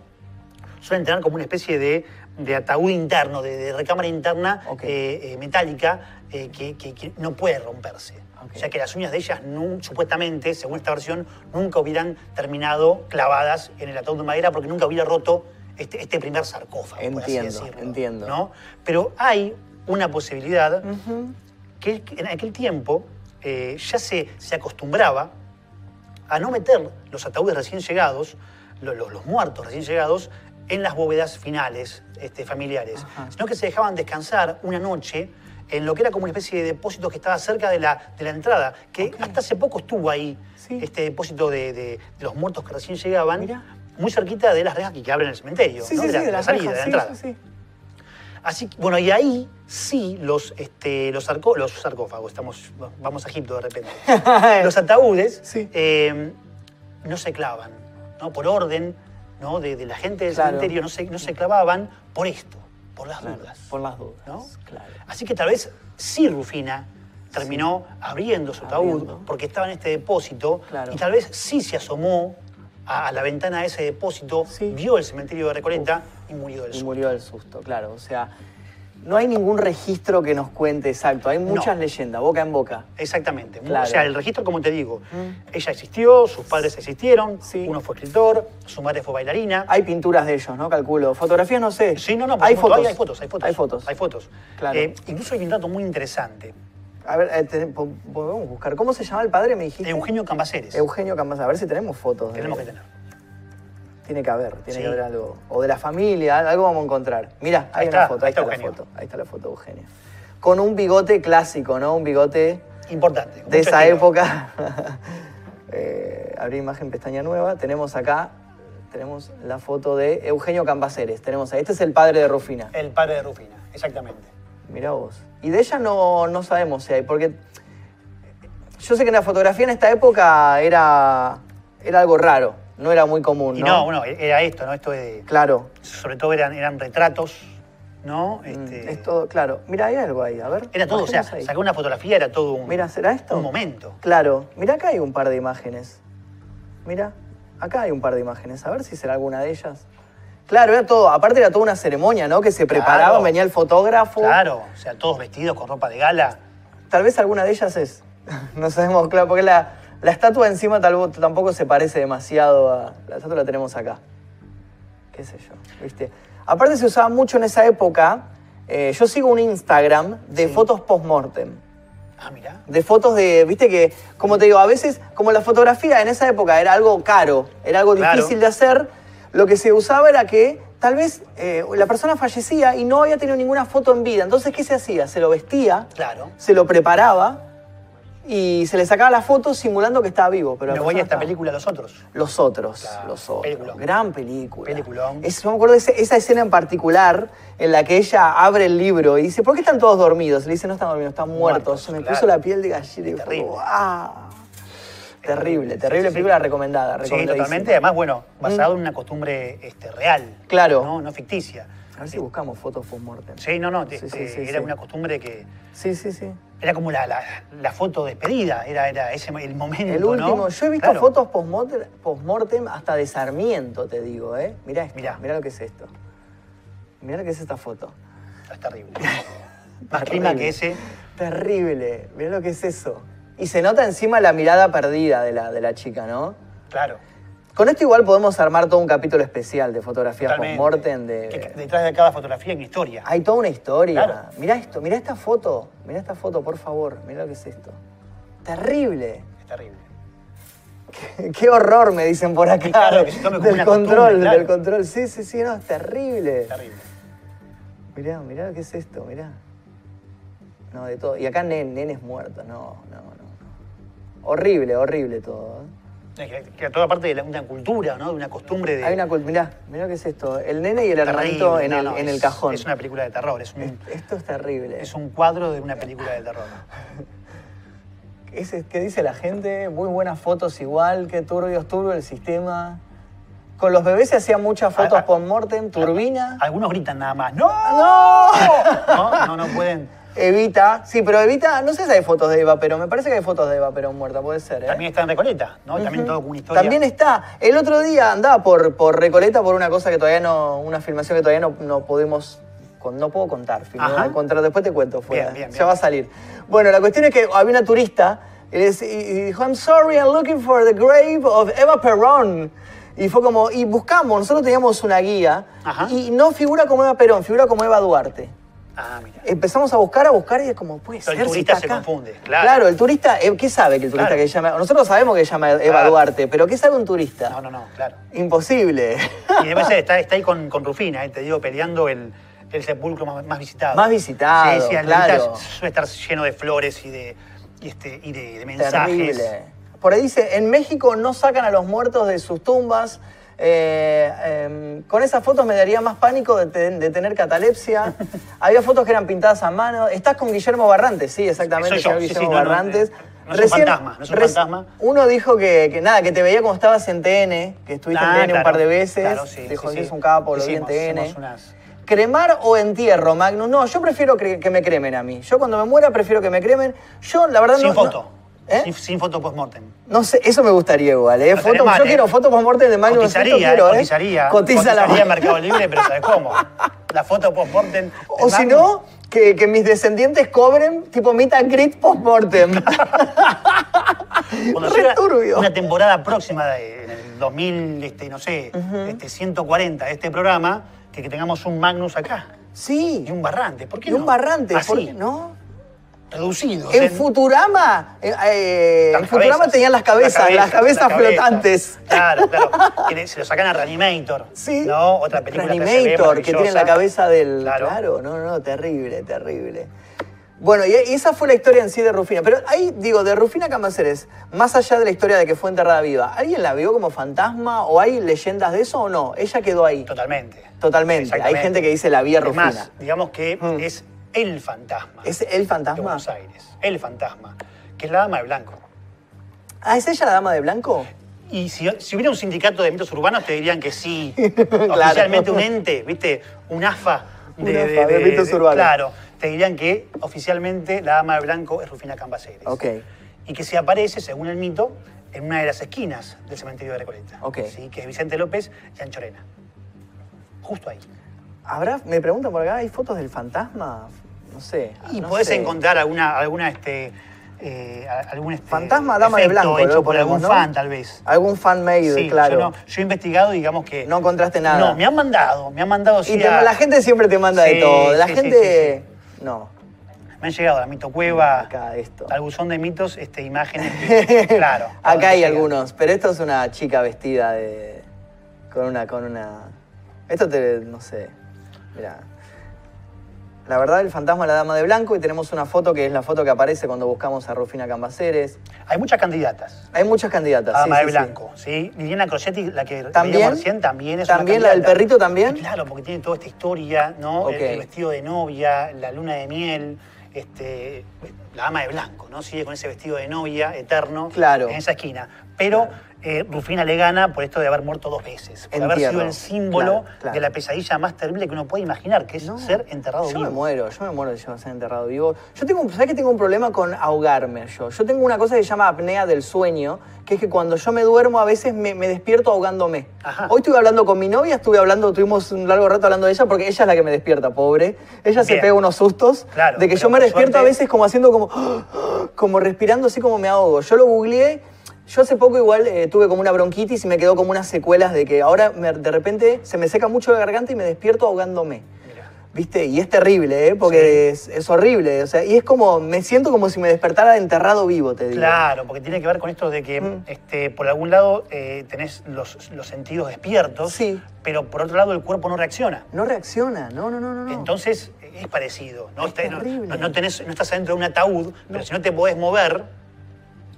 Suelen tener como una especie de, de ataúd interno, de, de recámara interna eh, metálica que, que- que no puede romperse. O sea que las uñas de ellas, supuestamente, según esta versión, nunca hubieran terminado clavadas en el ataúd de madera porque nunca hubiera roto este, este primer sarcófago, por así Entiendo, decirlo. entiendo. ¿no? Pero hay una posibilidad que en aquel tiempo eh, ya se, se acostumbraba a no meter los ataúdes recién llegados, lo- lo- los muertos recién llegados, en las bóvedas finales este, familiares, Ajá. sino que se dejaban descansar una noche en lo que era como una especie de depósito que estaba cerca de la, de la entrada, que hasta hace poco estuvo ahí, Sí. este depósito de, de- de los muertos que recién llegaban, Mirá. Muy cerquita de las rejas que abren el cementerio, Sí, ¿no? sí, de, la, sí, de la las salida, rejas, de la entrada. sí, sí. Así, que, bueno, y ahí sí los, este, los, sarcó- los sarcófagos, estamos, vamos a Egipto de repente. los ataúdes Sí. eh, no se clavan, ¿no? Por orden ¿no? de, de la gente del Claro. cementerio no se, no se clavaban por esto, por las Claro, dudas. por las dudas. ¿no? Claro. Así que tal vez sí Rufina terminó abriendo su ataúd porque estaba en este depósito y tal vez sí se asomó a, a la ventana de ese depósito, Sí. vio el cementerio de Recoleta y murió del Y susto. murió del susto, claro. O sea, no hay ningún registro que nos cuente exacto. Hay muchas No. leyendas, boca en boca. Exactamente. Claro. O sea, el registro, como te digo, Mm. ella existió, sus padres existieron, Sí. uno fue escritor, su madre fue bailarina. Hay pinturas de ellos, ¿no? Calculo. Fotografías no sé. Sí, no, no, hay fotos. hay fotos, hay fotos. Hay fotos. Hay fotos. Claro. Eh, incluso hay un dato muy interesante. A ver, eh, po- podemos buscar. ¿Cómo se llama el padre, me dijiste? Eugenio Cambaceres. Eugenio Campos. A ver si tenemos fotos. de- Tenemos que tener. Tiene que haber, tiene Sí. que haber algo. O de la familia, algo vamos a encontrar. Mira, hay Ahí una está, foto, ahí ahí está, está la Eugenio. foto. Ahí está la foto de Eugenio. Con un bigote clásico, ¿no? Un bigote Importante. de mucho esa estilo. época. eh, abrir imagen, pestaña nueva. Tenemos acá, tenemos la foto de Eugenio Cambaceres. Tenemos ahí. Este es el padre de Rufina. El padre de Rufina, exactamente. Mirá vos. Y de ella no, no sabemos si hay, porque yo sé que la fotografía en esta época era, era algo raro. no era muy común, Y ¿no? no, bueno, era esto, ¿no? Esto de. Claro. Sobre todo eran, eran retratos, ¿no? Mm, Este, Es todo, claro. Mira, hay algo ahí, a ver. Era todo, o sea, ahí. sacar una fotografía era todo un, Mira, ¿será esto? un momento. Claro. Mira, acá hay un par de imágenes. Mira, acá hay un par de imágenes. A ver si será alguna de ellas. Claro, era todo, aparte era toda una ceremonia, ¿no? Que se Claro. preparaban, venía el fotógrafo. Claro, o sea, todos vestidos con ropa de gala. Tal vez alguna de ellas es. No sabemos, claro, porque la, la estatua encima tal, tampoco se parece demasiado a. La estatua la tenemos acá. Qué sé yo, ¿viste? Aparte se usaba mucho en esa época. eh, yo sigo un Instagram de Sí. fotos post-mortem. Ah, mirá. De fotos de, viste que, como te digo, a veces, como la fotografía en esa época era algo caro, era algo Claro. difícil de hacer, lo que se usaba era que tal vez eh, la persona fallecía y no había tenido ninguna foto en vida. Entonces, ¿qué se hacía? Se lo vestía, Claro. se lo preparaba y se le sacaba la foto simulando que estaba vivo. Pero Me voy a esta estaba- película Los Otros. Los otros, Claro, los otros. peliculón. Gran película. Peliculón. Es, yo me acuerdo de ese- esa escena en particular en la que ella abre el libro y dice, ¿por qué están todos dormidos? Le dice, no están dormidos, están muertos. Muertos, Se me claro. puso la piel de gallina. y Terrible. como, Terrible, Sí, terrible sí, película recomendada. Sí, totalmente. Además, bueno, basado en una costumbre este, real. Claro. No, no ficticia. A ver si buscamos fotos post-mortem. Sí, no, no. Este, era una costumbre que. Sí, sí, sí. Era como la, la, la foto despedida, era, era ese el momento. El último, ¿no? yo he visto Claro. fotos post-mortem hasta de Sarmiento, te digo, ¿eh? Mirá esto, Mirá. mirá lo que es esto. Mirá lo que es esta foto. Es terrible. Más clima Terrible. que ese. Terrible, mirá lo que es eso. Y se nota encima la mirada perdida de la, de la chica, ¿no? Claro. Con esto igual podemos armar todo un capítulo especial de fotografía Totalmente. post-mortem. Que De... detrás de cada fotografía hay una historia. Hay toda una historia. Claro. Mirá esto, mirá esta foto. Mirá esta foto, por favor. Mirá lo que es esto. Terrible. Es terrible. Qué horror, me dicen por acá. Claro, que se tome como del una control, claro. del control. Sí, sí, sí, no, es terrible. Terrible. Mirá, mirá qué es esto, mirá. No, de todo. Y acá nen- nenes muertos, no. no. Horrible, horrible todo. ¿eh? Que, que toda parte de la- una cultura, ¿no? De una costumbre de. Hay una cul- mirá, mirá qué es esto. El nene y el hermanito en, No, el, no, en es- el cajón. Es una película de terror. Es un, Esto es terrible. es un cuadro de una película de terror. ¿Qué dice la gente? Muy buenas fotos igual, qué turbios, turbio el sistema. Con los bebés se hacían muchas fotos Ah, ah. post-mortem, turbina. Algunos gritan nada más. ¡No! ¡No! No, no, no pueden. Evita, sí, pero Evita, no sé si hay fotos de Eva Perón, me parece que hay fotos de Eva Perón muerta, puede ser, ¿eh? También está en Recoleta, ¿no? También todo con una historia. También está. El otro día andaba por, por Recoleta por una cosa que todavía no, una filmación que todavía no, no podemos, con- no puedo contar. film- Ajá. contar, después te cuento, fuera. Bien, bien, ya bien. va a salir. Bueno, la cuestión es que había una turista y, dijo, I'm sorry, I'm looking for the grave of Eva Perón. Y fue como, y buscamos, nosotros teníamos una guía Ajá. y no figura como Eva Perón, figura como Eva Duarte. Ah, mira. Empezamos a buscar, a buscar y es como, puede el ser, si turista se acá. confunde, claro. el turista, eh, ¿qué sabe que el turista Claro. que llama? Nosotros sabemos que llama Eva Claro. Duarte, pero ¿qué sabe un turista? No, no, no, claro. Imposible. Y ser, está, está ahí con, con Rufina, eh, te digo, peleando el, el sepulcro más, más visitado. Más visitado, Sí, sí, el claro. Suele estar lleno de flores y de, y este, y de, de mensajes. Terrible. Por ahí dice, en México no sacan a los muertos de sus tumbas. Eh, em, con esas fotos me daría más pánico de, te- de tener catalepsia. Había fotos que eran pintadas a mano. Estás con Guillermo Barrantes, sí, exactamente, sí, sí, Guillermo no, Barrantes. no es un fantasma, no es un fantasma. Uno dijo que, que nada, que te veía como estabas en TN, que estuviste Ah, en TN un par de veces. claro, sí, dijo que es un capo, lo vi en TN. unas- ¿Cremar o entierro, Magnus? No, yo prefiero que me cremen a mí. Yo cuando me muera prefiero que me cremen. Yo, la verdad, Sin no... foto. ¿Eh? Sin, sin foto post-mortem. No sé, eso me gustaría igual, ¿eh? No estaría Foto- mal, yo ¿eh? quiero foto post-mortem de Magnus. esto Cotizaría, quiero, eh, cotizaría. Cotiza la Cotizaría en Mercado Libre, pero ¿sabes cómo? La foto post-mortem. O si no, que, que mis descendientes cobren tipo meet and greet post-mortem. Turbio. una temporada próxima, de, en el 2000, este, no sé, este, 140 de este programa, que, que tengamos un Magnus acá. Sí. Y un barrante. ¿Por qué Y no? un barrante, Así, ¿por qué no? Reducido. En Futurama, eh, eh, en Futurama tenían las cabezas, las cabezas, flotantes. Claro, claro. Que se lo sacan a Reanimator. Sí. ¿No? Otra película que Reanimator, que tiene la cabeza del. Claro. Claro, no, no, terrible, terrible. Bueno, y, esa fue la historia en sí de Rufina. Pero ahí, digo, de Rufina Camaceres, más allá de la historia de que fue enterrada viva, ¿alguien la vio como fantasma o hay leyendas de eso o no? Ella quedó ahí. Totalmente. Totalmente. Hay gente que dice la vía Es Rufina. más, digamos que Mm. es el fantasma ¿Es el de fantasma? Buenos Aires. El fantasma. Que es la dama de blanco. Ah, ¿es ella la dama de blanco? Y si, si hubiera un sindicato de mitos urbanos, te dirían que sí. Oficialmente un ente, ¿viste? Un AFA Un AFA de mitos urbanos. Claro, te dirían que oficialmente la dama de blanco es Rufina Cambaceres. Ok. Y que se aparece, según el mito, en una de las esquinas del cementerio de Recoleta. Ok. ¿sí? Que es Vicente López y Anchorena. Justo ahí. ¿Habrá, me preguntan por acá, ¿hay fotos del fantasma? No sé. Y no podés sé. encontrar alguna, alguna este, eh, algún este, Fantasma, dama de blanco, hecho por algún ¿no? fan, tal vez. Algún fan made, Sí, claro. Yo, no- yo he investigado, digamos que. No encontraste nada. No, me han mandado, me han mandado Y te- a- la gente siempre te manda de todo. La sí, gente. No. Me han llegado a la mito cueva, Acá esto. al buzón de mitos, este, imágenes. que- claro. Acá hay algunos, pero esto es una chica vestida de. con una. con una. Esto te. no sé. Mira. La verdad, el fantasma de la dama de blanco, y tenemos una foto que es la foto que aparece cuando buscamos a Rufina Cambaceres. Hay muchas candidatas. Hay muchas candidatas. A sí, Dama sí, de sí. Blanco, ¿sí? Liliana Crocetti, la que ¿También? recién, también es una ¿También la del perrito también? Y Claro, porque tiene toda esta historia, ¿no? El, vestido de novia, la luna de miel, este, la dama de blanco, ¿no? Sigue con ese vestido de novia eterno Claro. en esa esquina. Pero eh, Rufina le gana por esto de haber muerto dos veces, por haber sido el símbolo Claro, claro. de la pesadilla más terrible que uno puede imaginar, que es No, ser enterrado yo vivo. me muero, yo me muero de ser enterrado vivo. Yo tengo, ¿sabes que tengo un problema con ahogarme yo? Yo tengo una cosa que se llama apnea del sueño, que es que cuando yo me duermo a veces me, me despierto ahogándome. Ajá. Hoy estuve hablando con mi novia, estuve hablando, tuvimos un largo rato hablando de ella, porque ella es la que me despierta, pobre. Ella se Bien. pega unos sustos Claro, de que yo me despierto a veces como haciendo como, como respirando así como me ahogo. Yo lo googleé. Yo hace poco igual eh, tuve como una bronquitis y me quedó como unas secuelas de que ahora me- de repente se me seca mucho la garganta y me despierto ahogándome. Mira. ¿Viste? Y es terrible, ¿eh? Porque es, es horrible. O sea, y es como, me siento como si me despertara enterrado vivo, te digo. Claro, porque tiene que ver con esto de que, Mm. este, por algún lado, eh, tenés los, los sentidos despiertos, Sí. pero por otro lado el cuerpo no reacciona. No reacciona, no, no, no, no. Entonces es parecido. ¿no? Es Está- no- no, no tenés- no estás adentro de un ataúd, pero si no te podés mover,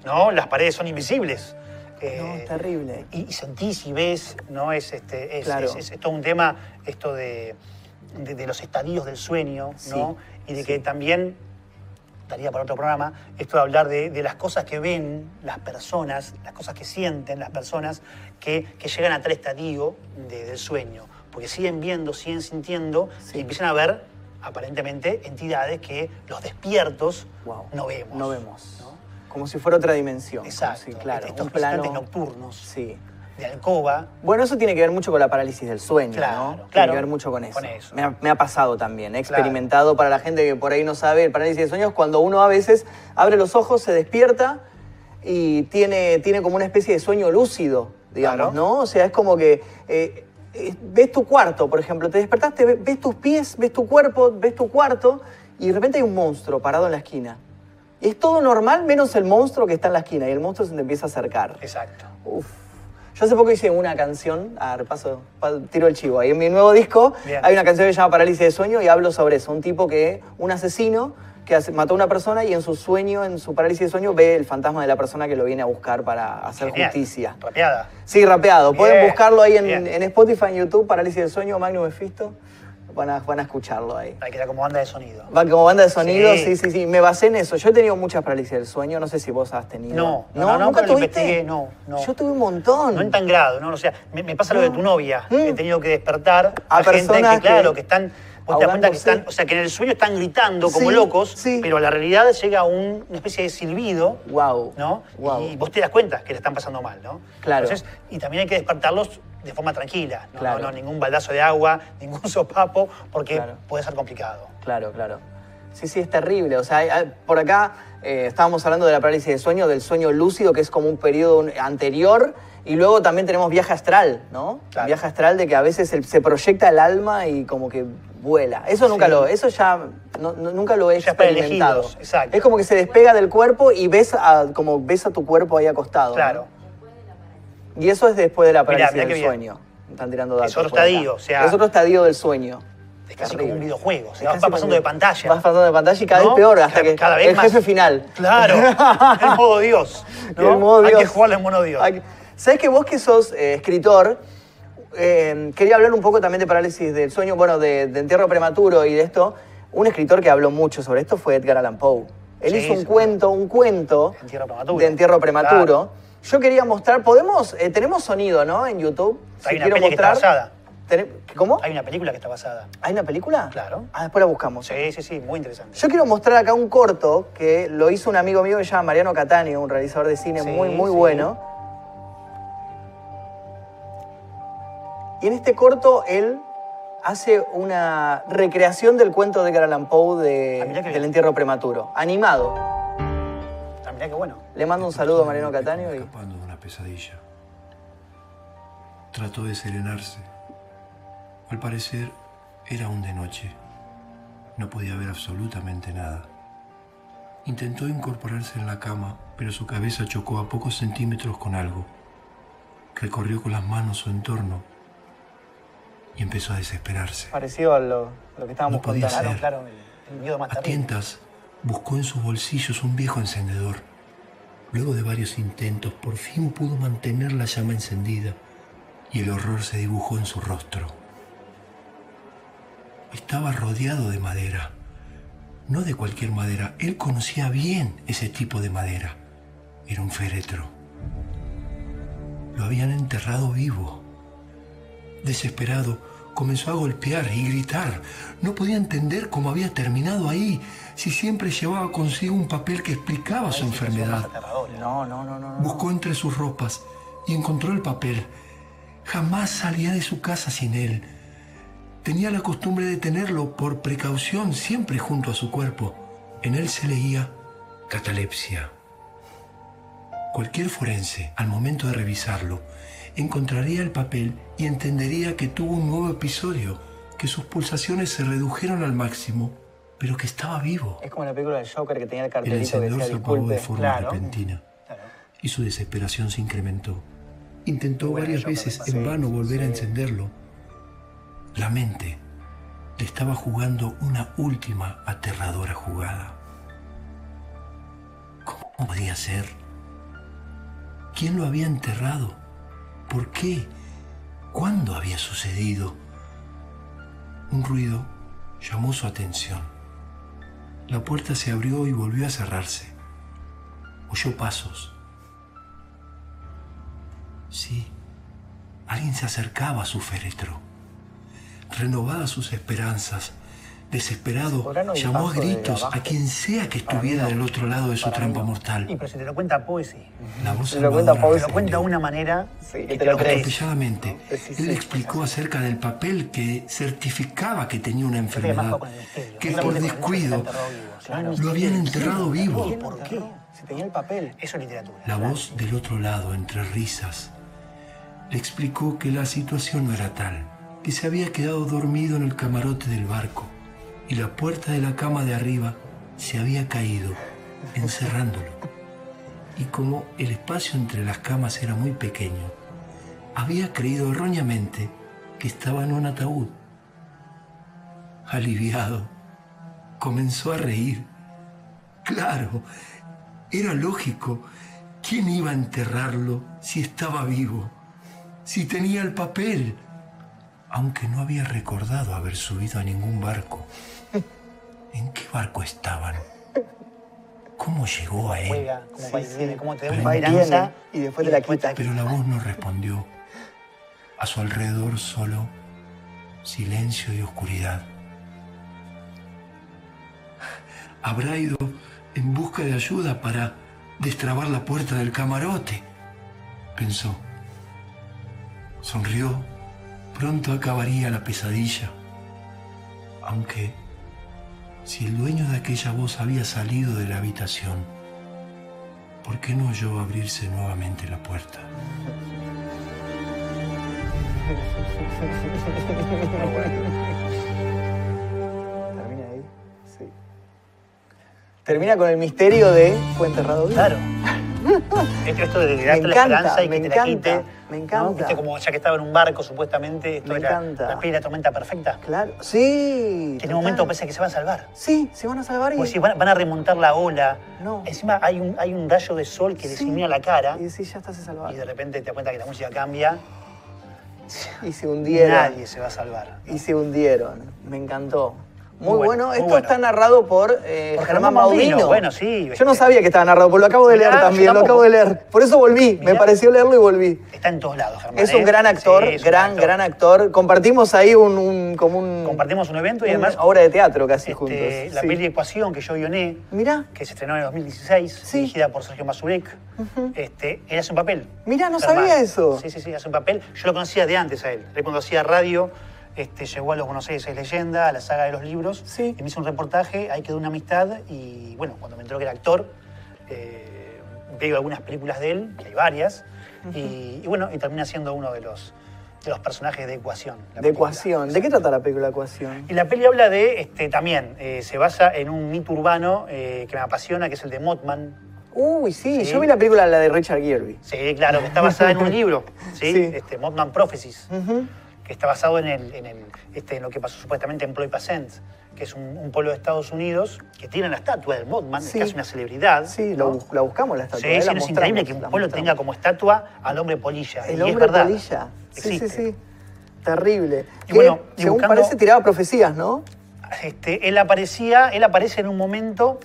¿no? las paredes son invisibles. Eh, No, es terrible. Y, y sentís y ves, ¿no? Es, este, es, Claro. es- todo un tema, esto de, de- de los estadios del sueño, ¿no? Y de que también, daría para otro programa, esto de hablar de, de las cosas que ven las personas, las cosas que sienten las personas que, que llegan a tal estadio de- del sueño. Porque siguen viendo, siguen sintiendo Sí. y empiezan a ver, aparentemente, entidades que los despiertos Wow. no vemos. No vemos. ¿no? Como si fuera otra dimensión. Exacto. si, claro, Estos plano. nocturnos Sí. de alcoba. Bueno, eso tiene que ver mucho con la parálisis del sueño, Claro, ¿no? Tiene claro. que ver mucho con eso. Con eso. Me, ha, me ha pasado también. He Claro. experimentado para la gente que por ahí no sabe, el parálisis del sueño es cuando uno a veces abre los ojos, se despierta y tiene, tiene como una especie de sueño lúcido, digamos. ¿no? O sea, es como que eh, eh, ves tu cuarto, por ejemplo, te despertaste, ve- ves tus pies, ves tu cuerpo, ves tu cuarto y de repente hay un monstruo parado en la esquina. Y es todo normal menos el monstruo que está en la esquina y el monstruo se te empieza a acercar. Exacto. Uf. Yo hace poco hice una canción, a repaso, pa- tiro el chivo. Ahí en mi nuevo disco Bien. hay una canción que se llama Parálisis de Sueño y hablo sobre eso. Un tipo que, un asesino que mató a una persona y en su sueño, en su parálisis de sueño, ve el fantasma de la persona que lo viene a buscar para hacer Genial. justicia. Rapeada. Sí, rapeado. Pueden buscarlo ahí en, en Spotify, en YouTube, Parálisis de Sueño, Magnum Mephisto. Van a, van a escucharlo ahí. Hay que como banda de sonido. Va como banda de sonido, Sí. sí, sí, sí. Me basé en eso. Yo he tenido muchas parálisis del sueño. No sé si vos has tenido. No, no, no, ¿Nunca pero lo tuviste? investigué, no, no. Yo tuve un montón. No en tan grado, ¿no? O sea, me, me pasa lo de tu novia. Mm. He tenido que despertar A a, gente personas que, claro, que- están. Vos te das cuenta que están, o sea, que en el sueño están gritando como Sí, locos, sí. pero la realidad llega a un- una especie de silbido, Wow. ¿no? Wow. Y vos te das cuenta que le están pasando mal, ¿no? Claro. Entonces, y también hay que despertarlos de forma tranquila, ¿no? Claro. No, no, ningún baldazo de agua, ningún sopapo, porque Claro. puede ser complicado. Claro, claro. Sí, sí, es terrible. O sea, hay- hay- por acá eh, estábamos hablando de la parálisis de sueño, del sueño lúcido, que es como un periodo anterior. Y luego también tenemos viaje astral, ¿no? Claro. Viaje astral de que a veces se, se proyecta el alma y como que vuela. Eso nunca Sí. lo, eso ya no- no- nunca lo he Ya experimentado. exacto. Es como que se despega del cuerpo y ves a, como ves a tu cuerpo ahí acostado. ¿no? Y eso es después de la parálisis mirá del sueño. Están tirando datos. otro por acá. estadio, o sea- Es otro estadio del sueño. Es casi Terrible. como un videojuego, o sea, Es pasando de pantalla. Vas pasando de pantalla y cada ¿No? vez peor, hasta Cada- que cada vez el más. jefe final. Claro, el modo Dios. ¿no? El modo Hay Dios. que jugarle en modo Dios. Hay que- ¿Sabes que vos que sos eh, escritor, eh, quería hablar un poco también de parálisis del sueño, bueno, de, de entierro prematuro y de esto. Un escritor que habló mucho sobre esto fue Edgar Allan Poe. Él Sí, hizo un cuento, un cuento Entierro prematuro. de entierro prematuro. Yo quería mostrar, podemos, eh, tenemos sonido, ¿no? En YouTube. Hay una peli que está basada. ¿Cómo? Hay una película que está basada. ¿Hay una película? Claro. Ah, después la buscamos. Sí, sí, sí, muy interesante. Yo quiero mostrar acá un corto que lo hizo un amigo mío que se llama Mariano Catania, un realizador de cine Sí, muy, muy sí. bueno. Y en este corto él hace una recreación del cuento de Edgar Allan Poe de- Ah, del entierro prematuro, animado. Mirá qué bueno. Le mando un saludo a Mariano Catania y Escapando de una pesadilla. Trató de serenarse. Al parecer, era aún de noche. No podía ver absolutamente nada. Intentó incorporarse en la cama, pero su cabeza chocó a pocos centímetros con algo. Recorrió con las manos su entorno y empezó a desesperarse. parecido a lo, lo que estábamos No podía contando. ser. Claro, el, el miedo más A tientas, buscó en sus bolsillos un viejo encendedor. Luego de varios intentos, por fin pudo mantener la llama encendida y el horror se dibujó en su rostro. Estaba rodeado de madera. No de cualquier madera, él conocía bien ese tipo de madera. Era un féretro. Lo habían enterrado vivo. Desesperado, comenzó a golpear y gritar. No podía entender cómo había terminado ahí, si siempre llevaba consigo un papel que explicaba su enfermedad. No, no, no. no. Buscó entre sus ropas y encontró el papel. Jamás salía de su casa sin él. Tenía la costumbre de tenerlo por precaución siempre junto a su cuerpo. En él se leía catalepsia. Cualquier forense, al momento de revisarlo, encontraría el papel y entendería que tuvo un nuevo episodio, que sus pulsaciones se redujeron al máximo, pero que estaba vivo. Es como la película del Joker que tenía el El cartelito que encendedor decía se apagó de forma claro. repentina Claro. y su desesperación se incrementó. Intentó Bueno, varias veces en vano volver a encenderlo. La mente le estaba jugando una última aterradora jugada. ¿Cómo podía ser? ¿Quién lo había enterrado? ¿Por qué? ¿Cuándo había sucedido? Un ruido llamó su atención. La puerta se abrió y volvió a cerrarse. Oyó pasos. Sí, alguien se acercaba a su féretro. Renovadas sus esperanzas, desesperado, llamó a gritos a quien sea que estuviera del otro lado de su trampa mortal. Y pero si te lo cuenta Poe, sí. La voz Se lo cuenta salvadora Poe, Te lo cuenta de una manera Sí, que te lo. Atropelladamente, él sí. explicó acerca del papel que certificaba que tenía una enfermedad, que por descuido lo habían enterrado vivo. ¿Por qué? Si tenía el papel. Eso es literatura. La voz del otro lado, entre risas, le explicó que la situación no era tal, que se había quedado dormido en el camarote del barco y la puerta de la cama de arriba se había caído, encerrándolo. Y como el espacio entre las camas era muy pequeño, había creído erróneamente que estaba en un ataúd. Aliviado, comenzó a reír. Claro, era lógico. ¿Quién iba a enterrarlo si estaba vivo? Si tenía el papel. Aunque no había recordado haber subido a ningún barco. ¿En qué barco estaban? ¿Cómo llegó a él? Juega, Sí, sí. cómo te da una y después te la quita. Pero la voz no respondió. A su alrededor solo silencio y oscuridad. Habrá ido en busca de ayuda para destrabar la puerta del camarote, pensó. Sonrió. Pronto acabaría la pesadilla. Aunque, si el dueño de aquella voz había salido de la habitación, ¿por qué no oyó abrirse nuevamente la puerta? Termina ahí. Sí. Termina con el misterio de fue enterrado vivo. Claro. Esto, de darte la encanta, esperanza y que te la encanta, quite. me ¿no? encanta. Viste como ya que estaba en un barco, supuestamente, esto Me era encanta. la peli de la tormenta perfecta. Claro. Sí. Que en un momento parece que se van a salvar. Sí, se van a salvar y. Pues si van, van a remontar la ola. No. Encima hay un, hay un rayo de sol que les Sí. ilumina la cara. Y decís, ya está, se Y de repente te das cuenta que la música cambia. Y se hundieron. Nadie se va a salvar. Y se hundieron. Me encantó. Muy, Muy bueno. bueno, muy Esto bueno. está narrado por, eh, Por Germán Maudino. Maudino. Bueno, sí, Yo no este- sabía que estaba narrado, porque lo acabo de leer también, lo acabo de leer. Por eso volví, me pareció leerlo y volví. Está en todos lados, Germán. Es un ¿eh? gran actor, Sí, es un gran, actor. gran actor. Compartimos ahí un, un- como un... Compartimos un evento y además obra de teatro casi este, juntos. la sí. peli Ecuación que yo guioné, Mirá, que se estrenó en el 2016, Sí. dirigida por Sergio Mazurek, este, él hace un papel. Mirá, no Germán. sabía eso. Sí, sí, sí, hace un papel. Yo lo conocía de antes a él. Él cuando hacía radio, este, llegó a los Buenos Aires es leyenda, a la saga de los libros, Sí. y me hizo un reportaje, ahí quedó una amistad, y bueno, cuando me enteró que era actor, eh, veo algunas películas de él, que hay varias, y, y bueno, y termina siendo uno de los, de los personajes de Ecuación. la de. Ecuación. ¿De qué trata la película Ecuación? Y la peli habla de, este, también, eh, se basa en un mito urbano eh, que me apasiona, que es el de Mothman. Uy, sí, Sí. yo vi la película, la de Richard Gere. Sí, claro, que está basada en un libro, ¿sí? Sí. Este, Mothman Prophecies. Que está basado en, el, en, el, este, en lo que pasó supuestamente en Ploy Passant, que es un, un pueblo de Estados Unidos que tiene la estatua del Mothman, Sí. que es una celebridad. Sí, la buscamos la estatua. Sí, eh, sí, es increíble que un pueblo tenga como estatua al hombre polilla. El y hombre es verdad. polilla. Sí, sí, sí. Terrible. Y Que, bueno, y según buscando- parece, tiraba profecías, ¿no? Este, él aparecía, él aparece en un momento,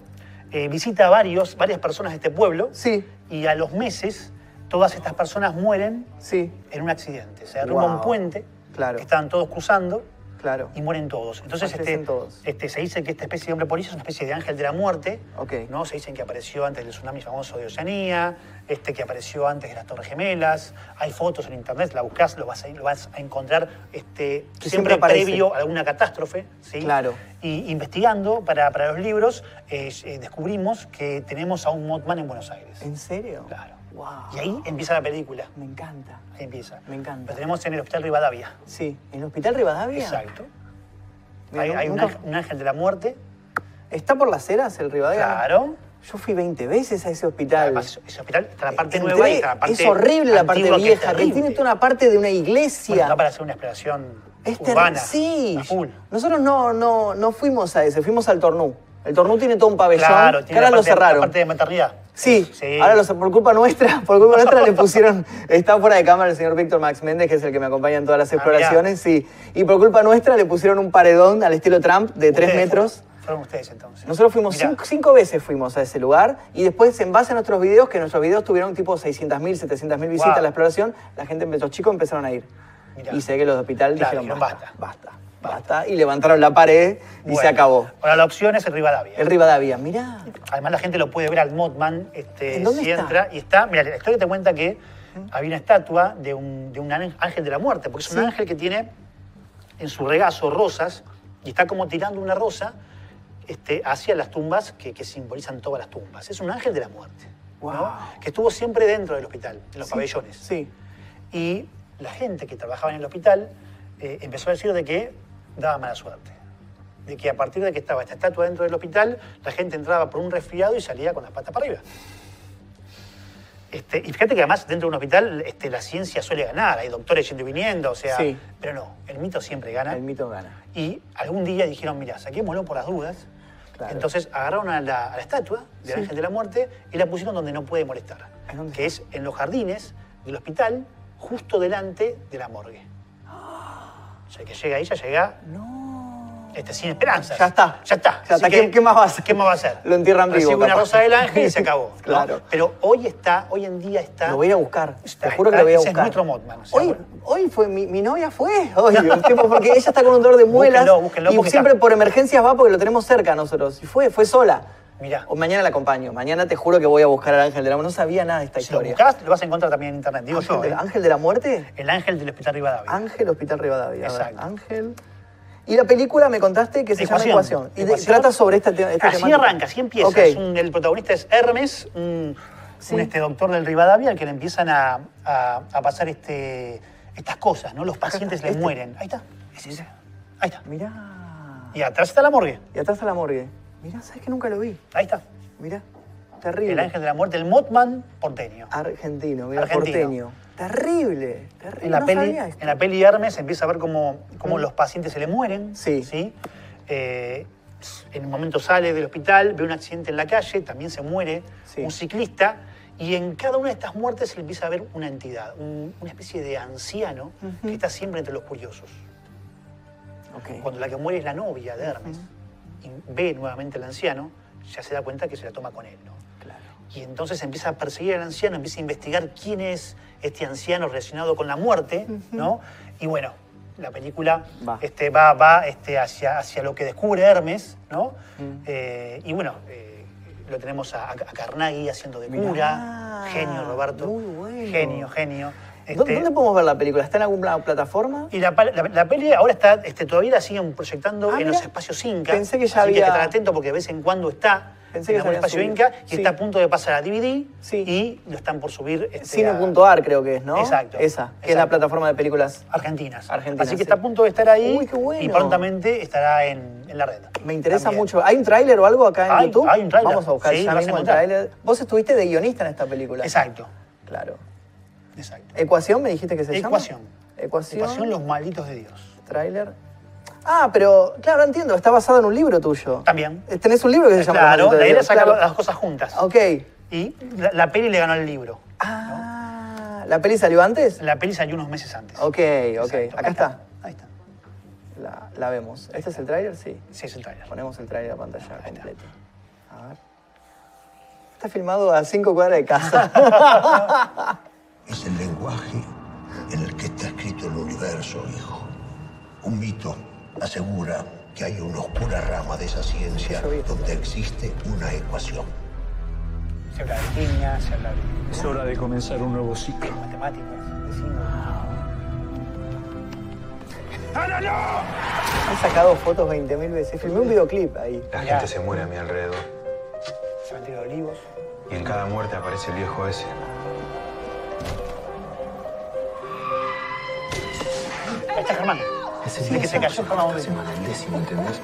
eh, visita a varios, varias personas de este pueblo, Sí, y a los meses todas estas personas mueren sí, en un accidente. Se derrumba Wow. un puente Claro. que estaban todos cruzando claro. y mueren todos. Entonces este, todos. este, se dice que esta especie de hombre polilla es una especie de ángel de la muerte. Ok. ¿no? Se dicen que apareció antes del tsunami famoso de Oceanía, este, que apareció antes de las Torres Gemelas. Hay fotos en internet, la buscas, lo vas a, lo vas a encontrar este, siempre previo a alguna catástrofe. ¿sí? Claro. Y investigando para, para los libros, eh, eh, descubrimos que tenemos a un Mothman en Buenos Aires. ¿En serio? Claro. Wow. Y ahí empieza la película. Me encanta. Ahí empieza. Me encanta. Lo tenemos en el Hospital Rivadavia. Sí. ¿En el Hospital Rivadavia? Exacto. Mira, hay un, ángel, un ángel de la muerte. ¿Está por las eras el Rivadavia? Claro. Yo fui 20 veces a ese hospital. Además, ese hospital está la parte Entré, nueva y está la parte es horrible la parte que vieja, que, tiene toda una parte de una Bueno, iglesia. está para hacer una exploración Es urbana. Sí. Nosotros no, no, no fuimos a ese, fuimos al Tornú. El Tornú tiene todo un pabellón, Claro, que tiene ahora la lo parte, la cerraron. parte de maternidad. Sí, Sí. ahora lo, por culpa nuestra, por culpa nuestra le pusieron, está fuera de cámara el señor Víctor Max Méndez, que es el que me acompaña en todas las Ah, exploraciones, sí. Y por culpa nuestra le pusieron un paredón al estilo Trump de tres metros. Fueron, fueron ustedes entonces. Nosotros fuimos cinco, cinco veces fuimos a ese lugar y después en base a nuestros videos, que nuestros videos tuvieron tipo 600.000, 700.000 visitas Wow. a la exploración, la gente, los chicos empezaron a ir. Mirá. Y sé que los de hospital Claro, dijeron dijeron, basta, basta, basta, Y levantaron la pared y bueno. se acabó. Ahora la opción es el Rivadavia. El Rivadavia, mirá. Además la gente lo puede ver al Mothman este, ¿En dónde si está? entra y está. Mira, la historia te cuenta que había una estatua de un, de un ángel de la muerte, porque es un ángel que tiene en su regazo rosas y está como tirando una rosa este, hacia las tumbas que, que simbolizan todas las tumbas. Es un ángel de la muerte. ¿no? Wow. Que estuvo siempre dentro del hospital, en los Sí, pabellones. Sí. Y la gente que trabajaba en el hospital eh, empezó a decir de que daba mala suerte. De que a partir de que estaba esta estatua dentro del hospital, la gente entraba por un resfriado y salía con las patas para arriba. Este, y fíjate que además dentro de un hospital este, la ciencia suele ganar, hay doctores yendo y viniendo, o sea, Sí. pero no, el mito siempre gana. El mito gana. Y algún día dijeron, mira, saquémoslo por las dudas. Claro. Entonces agarraron a la, a la estatua del Sí. ángel de la muerte y la pusieron donde no puede molestar, ¿En dónde que es en los jardines del hospital, justo delante de la morgue. O sea, que llega ahí, ya llega No. este, sin esperanzas. Ya está. Ya está. Ya está. ¿Qué- qué más va a hacer? ¿Qué más va a hacer? Lo entierran vivo, Recibe una rosa del ángel y se acabó. ¿no? Claro. Pero hoy está, hoy en día está... Lo voy a ir a buscar. Está- Te juro que lo voy a ese es buscar. nuestro o sea, hoy, bueno. hoy fue, mi, mi novia fue. Hoy, el porque ella está con un dolor de muelas. Búsquenlo, búsquenlo, y siempre está- por emergencias va porque lo tenemos cerca nosotros. Y fue, fue sola. Mirá. O mañana la acompaño. Mañana te juro que voy a buscar al ángel de la muerte. No sabía nada de esta Si lo historia. buscas, lo vas a encontrar también en internet, digo ¿Ángel, yo. de, ¿eh? ¿Ángel de la muerte? El ángel del hospital Rivadavia. Ángel Hospital Rivadavia. Exacto. Ángel. Y la película me contaste que se llama Ecuación. Y Ecuación. trata sobre esta, te- esta Así temática. arranca, así empieza. Un- el protagonista es Hermes, un, Sí. un, este, doctor del Rivadavia, al que le empiezan a, a- a pasar este, estas cosas, ¿no? Los pacientes está, le este. mueren. Ahí está. Es ese. Ahí está. Mirá. Y atrás está la morgue. Y atrás está la morgue. Mirá, ¿sabes que nunca lo vi? Ahí está. Mirá. Terrible. El ángel de la muerte, el Mothman porteño. Argentino, mira, Argentino. porteño. Terrible, terrible. En la, no peli, sabía esto. en la peli Hermes empieza a ver cómo, cómo los pacientes se le mueren. Sí. Eh, en un momento sale del hospital, ve un accidente en la calle, también se muere Sí. un ciclista. Y en cada una de estas muertes se le empieza a ver una entidad, un- una especie de anciano que está siempre entre los curiosos. Ok. Cuando la que muere es la novia de Hermes. Y ve nuevamente al anciano, ya se da cuenta que se la toma con él. ¿no? Claro. Y entonces empieza a perseguir al anciano, empieza a investigar quién es este anciano relacionado con la muerte, ¿no? Y bueno, la película Va. Este, va, va este, hacia, hacia lo que descubre Hermes, ¿no? Mm. Eh, y bueno, eh, lo tenemos a, a Carnaghi haciendo de Mirá, cura. genio, Roberto. muy bueno. Genio, genio. ¿Dó- Este, ¿Dónde podemos ver la película? ¿Está en alguna plataforma? y la, la- la peli ahora está, este, todavía la siguen proyectando Ah, en mira. los espacios Inca. Pensé que ya así había- que estén atentos porque de vez en cuando está Pensé en que algún espacio subido. Inca y Sí. está a punto de pasar a DVD Sí. y lo están por subir este, a- Cine.ar creo que es, ¿no? Exacto, Esa, que es la plataforma de películas. argentinas. Argentinas, Así que sí. está a punto de estar ahí Uy, qué bueno. y prontamente estará en, en la red. Me interesa También. mucho. ¿Hay un tráiler o algo acá en Hay- YouTube? hay un tráiler. Vamos a buscar ya a mismo el tráiler. Vos estuviste de guionista en esta película. Exacto, Claro. Exacto. ¿Ecuación me dijiste que se Ecuación. llama? Ecuación. Ecuación Los Malditos de Dios. Tráiler. Ah, pero claro, entiendo, está basado en un libro tuyo. También. Eh, Tenés un libro que se llama Claro, Los Malditos la de idea Dios, es sacar claro. las cosas juntas. Ok. Y la, la peli le ganó el libro. Ah, ¿la peli salió antes? La peli salió unos meses antes. Ok, ok. Exacto. Acá Ahí está. Ahí está. La, la vemos. ¿Este es el tráiler? Sí. Sí, es el trailer. Ponemos el tráiler a pantalla está. A ver. Está filmado a cinco cuadras de casa. Es el lenguaje en el que está escrito el universo, hijo. Un mito asegura que hay una oscura rama de esa ciencia donde existe una ecuación. Se habla de química, se habla de Es hora de comenzar un nuevo ciclo. matemáticas, de símbolos. Han sacado fotos 20.000 veces. Filmé un videoclip ahí. La gente se muere a mi alrededor. Cementerio de Olivos. Y en cada muerte aparece el viejo ese. Ahí está Germán. Ese El que se cayó Germán Bombino. semana el décimo, ¿entendés?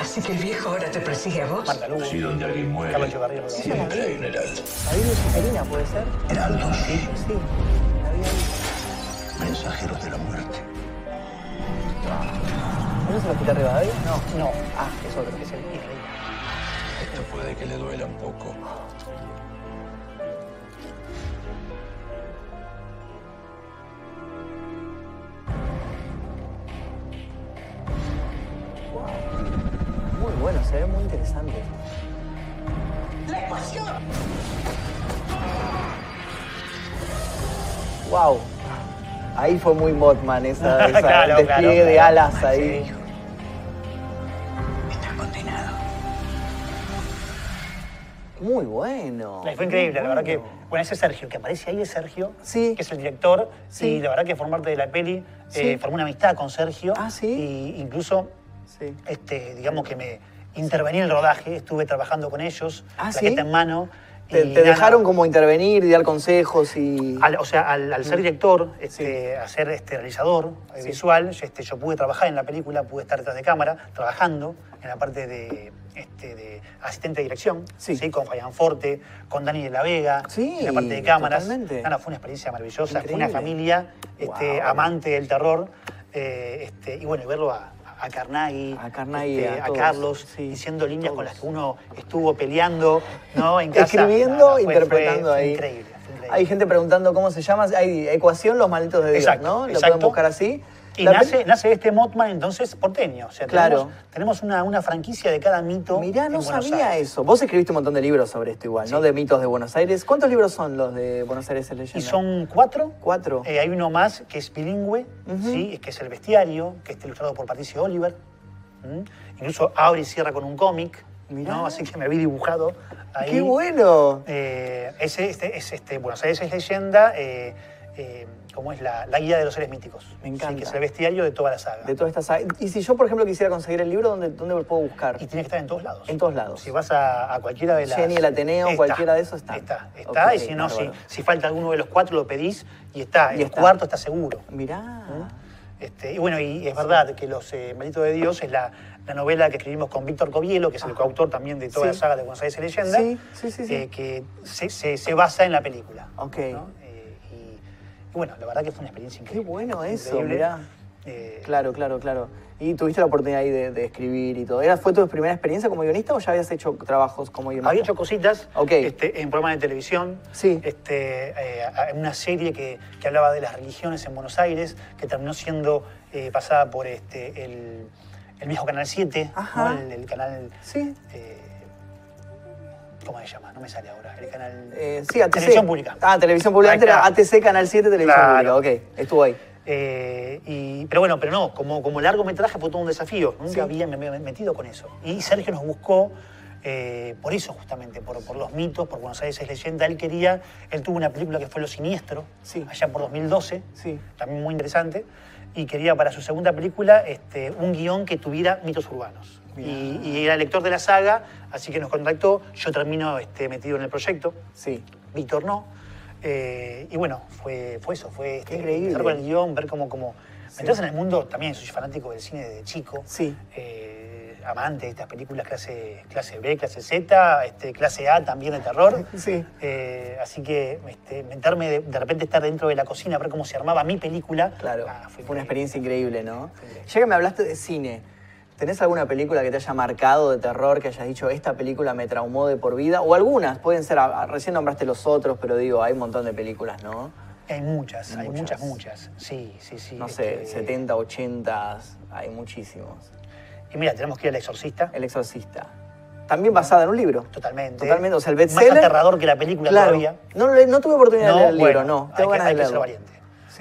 Así que el viejo ahora te persigue a vos. Marta. Si donde alguien muere, siempre hay un heraldo. David Luciferina, ¿puede ser? Heraldos, Sí. La ahí. mensajeros de la muerte. ¿No es el hospital Rivadavia? No. No, Ah, es otro. es el. Esto puede que le duela un poco. Bueno, se ve muy interesante. ¡Wow! Ahí fue muy Mothman, esa, esa Claro, despliegue claro, de claro. alas ahí. Sí. Estás condenado. Muy bueno. Fue increíble, la verdad que. bueno. Ese Sergio, que aparece ahí es Sergio, Sí. que es el director. Sí. Y la verdad que formar parte de la peli, Sí. eh, formé una amistad con Sergio. Ah, ¿sí? Y incluso, Sí. este, digamos que me intervení en el rodaje, estuve trabajando con ellos, Ah, la ¿sí? en mano. Te, dejaron como intervenir dar consejos y... al- o sea, al, al ser director, este, a ser este, realizador eh, visual, yo, este, yo pude trabajar en la película, pude estar detrás de cámara, trabajando en la parte de, este, de asistente de dirección, Sí. con Fabián Forte, con Dani de la Vega, Sí, en la parte de cámaras. totalmente. No, no, fue una experiencia maravillosa, fue una familia este, Wow. amante del terror. eh, este, y bueno, verlo a, a Carnaghi, A Carnaghi, este, a Carlos, sí, diciendo líneas todos. con las que uno estuvo peleando, ¿no? En casa. Escribiendo, No, no, fue- interpretando fue- fue ahí. Increíble. Hay gente preguntando cómo se llama. Hay ecuación Los Malditos de Dios, Exacto, ¿no? Lo exacto. pueden buscar así. Y nace, nace este Mothman entonces porteño. O sea, Claro. tenemos, tenemos una, una franquicia de cada mito. Mirá, no sabía Aires. eso. Vos escribiste un montón de libros sobre esto igual, ¿no? De mitos de Buenos Aires. ¿Cuántos libros son los de Buenos Aires es leyenda? Y son cuatro. Cuatro. Eh, hay uno más que es bilingüe, ¿sí? que es El Bestiario, que está ilustrado por Patricio Oliver. Incluso abre y cierra con un cómic. ¿no? Así que me vi dibujado ahí. ¡Qué bueno! Eh, ese, este, es este, Buenos Aires es leyenda, eh, como es la, la guía de los seres míticos. Me ¿sí? encanta. Que es el bestiario de toda la saga. De toda esta saga. Y si yo, por ejemplo, quisiera conseguir el libro, ¿dónde, dónde lo puedo buscar? Y tiene que estar en todos lados. En todos lados. Si vas a, a cualquiera de las... Jenny, el Ateneo, Está, cualquiera de esos está. Está, está. Y si no, si, si falta alguno de los cuatro, lo pedís y está. Y el está. cuarto está seguro. Mirá. Este, y bueno, y es verdad que Los eh, Malditos de Dios es la, la novela que escribimos con Víctor Covielo, que es el coautor también de toda Sí. la saga de Buenos Aires es leyenda, Sí, sí, sí, sí. eh, que se, se- se basa en la película. Ok. ¿no? Bueno, la verdad que fue una experiencia Qué increíble. bueno eso, increíble. mirá. Eh, Claro, claro, claro. ¿Y tuviste la oportunidad ahí de, de escribir y todo? ¿Era, ¿Fue tu primera experiencia como guionista o ya habías hecho trabajos como guionista? Había hecho cositas Ok. este, en programas de televisión, Sí. este, eh, una serie que, que hablaba de las religiones en Buenos Aires, que terminó siendo eh, pasada por este, el, el viejo Canal 7, Ajá. ¿no? el, el canal... Sí. ¿Cómo se llama? No me sale ahora. El canal... Eh, sí, ATC. Televisión pública. Ah, televisión pública. Antes era. ATC Canal 7, televisión Claro. pública. Ok, estuvo ahí. Eh, y- pero bueno, pero no, como, como largometraje fue todo un desafío. Nunca Sí. había me, me- metido con eso. Y Sergio nos buscó eh, por eso justamente, por, por los mitos, por Buenos Aires es leyenda. Él quería, él tuvo una película que fue Lo Siniestro, Sí. allá por 2012, Sí. también muy interesante. Y quería para su segunda película este, un guion que tuviera mitos urbanos. Y, y era lector de la saga, así que nos contactó. Yo termino este, metido en el proyecto. Sí. Víctor no. Eh, y bueno, fue, fue eso, fue este, increíble. empezar con el guion, ver cómo, cómo meterse en el mundo. También soy fanático del cine desde chico. Sí. Eh, amante de estas películas clase, clase B, clase Z, este, clase A también de terror. Sí. Eh, así que este, meterme, de, de repente estar dentro de la cocina, ver cómo se armaba mi película. Claro, ah, fue una experiencia increíble, ¿no? increíble. Ya que me hablaste de cine, ¿tenés alguna película que te haya marcado de terror, que hayas dicho, esta película me traumó de por vida? O algunas, pueden ser, a- a- recién nombraste los otros, pero digo, hay un montón de películas, ¿no? Hay muchas, hay Muchas. muchas. Sí, sí, sí. No sé, este, 70, 80, hay muchísimos. Y mira, tenemos que ir al exorcista. El Exorcista. También basada en un libro. Totalmente. Totalmente, o sea, el Más bestseller. aterrador que la película Claro. todavía. No, no tuve oportunidad de leer el libro, bueno, no. hay Tengo que- ganas hay de que ser leerlo. valiente.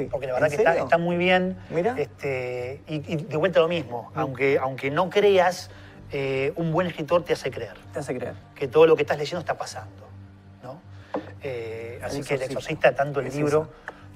Sí. Porque la verdad ¿En que está, muy bien. Mira. Mm. Este, y, y de vuelta lo mismo. Aunque, aunque no creas, eh, un buen escritor te hace creer Te hace creer. que todo lo que estás leyendo está pasando. ¿no? Eh, así que El Exorcista. Exorcista, tanto el Es libro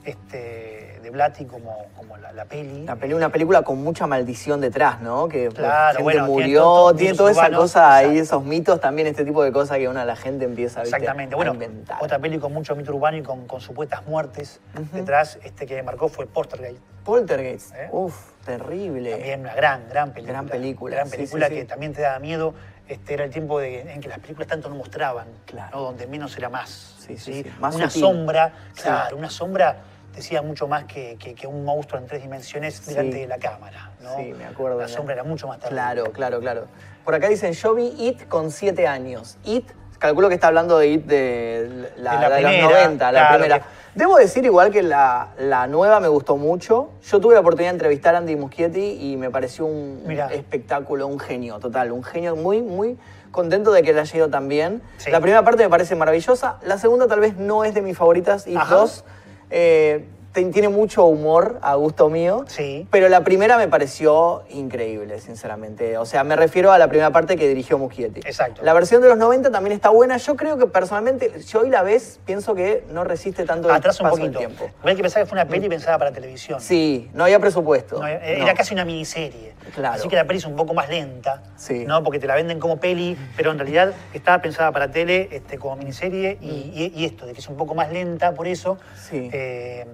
este, de Blatty como, como la, la peli. La peli, una película con mucha maldición detrás, ¿no? Que pues, Claro, gente bueno, tiene murió, todo- tiene toda esa cosa ahí, esos mitos, también este tipo de cosas que una la gente empieza ¿viste? Exactamente. a Bueno, inventar. otra peli con mucho mito urbano y con, con supuestas muertes detrás este, que marcó fue Poltergeist. Poltergeist. ¿Eh? Uf, terrible. También una gran, gran película. Gran película, Gran película sí, sí. que también te da miedo. Este era el tiempo de- en que las películas tanto no mostraban, Claro. ¿no? donde menos era más. Sí, sí, sí. Más una sutil. sombra, claro, una sombra decía mucho más que, que- que un monstruo en tres dimensiones delante Sí. de la cámara. ¿no? Sí, me acuerdo. La sombra era mucho más terrible. Claro, claro, claro. Por acá dicen, yo vi It con siete años. It, calculo que está hablando de It de la, De la de los primera, 90, la claro, primera. que- Debo decir igual que la, la nueva me gustó mucho. Yo tuve la oportunidad de entrevistar a Andy Muschietti y me pareció un Mirá. espectáculo, un genio total, un genio muy, muy contento de que le haya ido tan bien. Sí. La primera parte me parece maravillosa, la segunda tal vez no es de mis favoritas, It Ajá. 2. Eh, tiene mucho humor a gusto mío. Sí. Pero la primera me pareció increíble, sinceramente. O sea, me refiero a la primera parte que dirigió Muschietti. Exacto. La versión de los 90 también está buena. Yo creo que personalmente, si hoy la ves, pienso que no resiste tanto el Atrás un del poquito. tiempo. Hay que pensar que fue una peli pensada para televisión. Sí, no había presupuesto. No, era No. casi una miniserie. Claro. Así que la peli es un poco más lenta, Sí. ¿no? Porque te la venden como peli, pero en realidad estaba pensada para tele este, como miniserie y, y- y esto, de que es un poco más lenta, por eso. Sí. eh,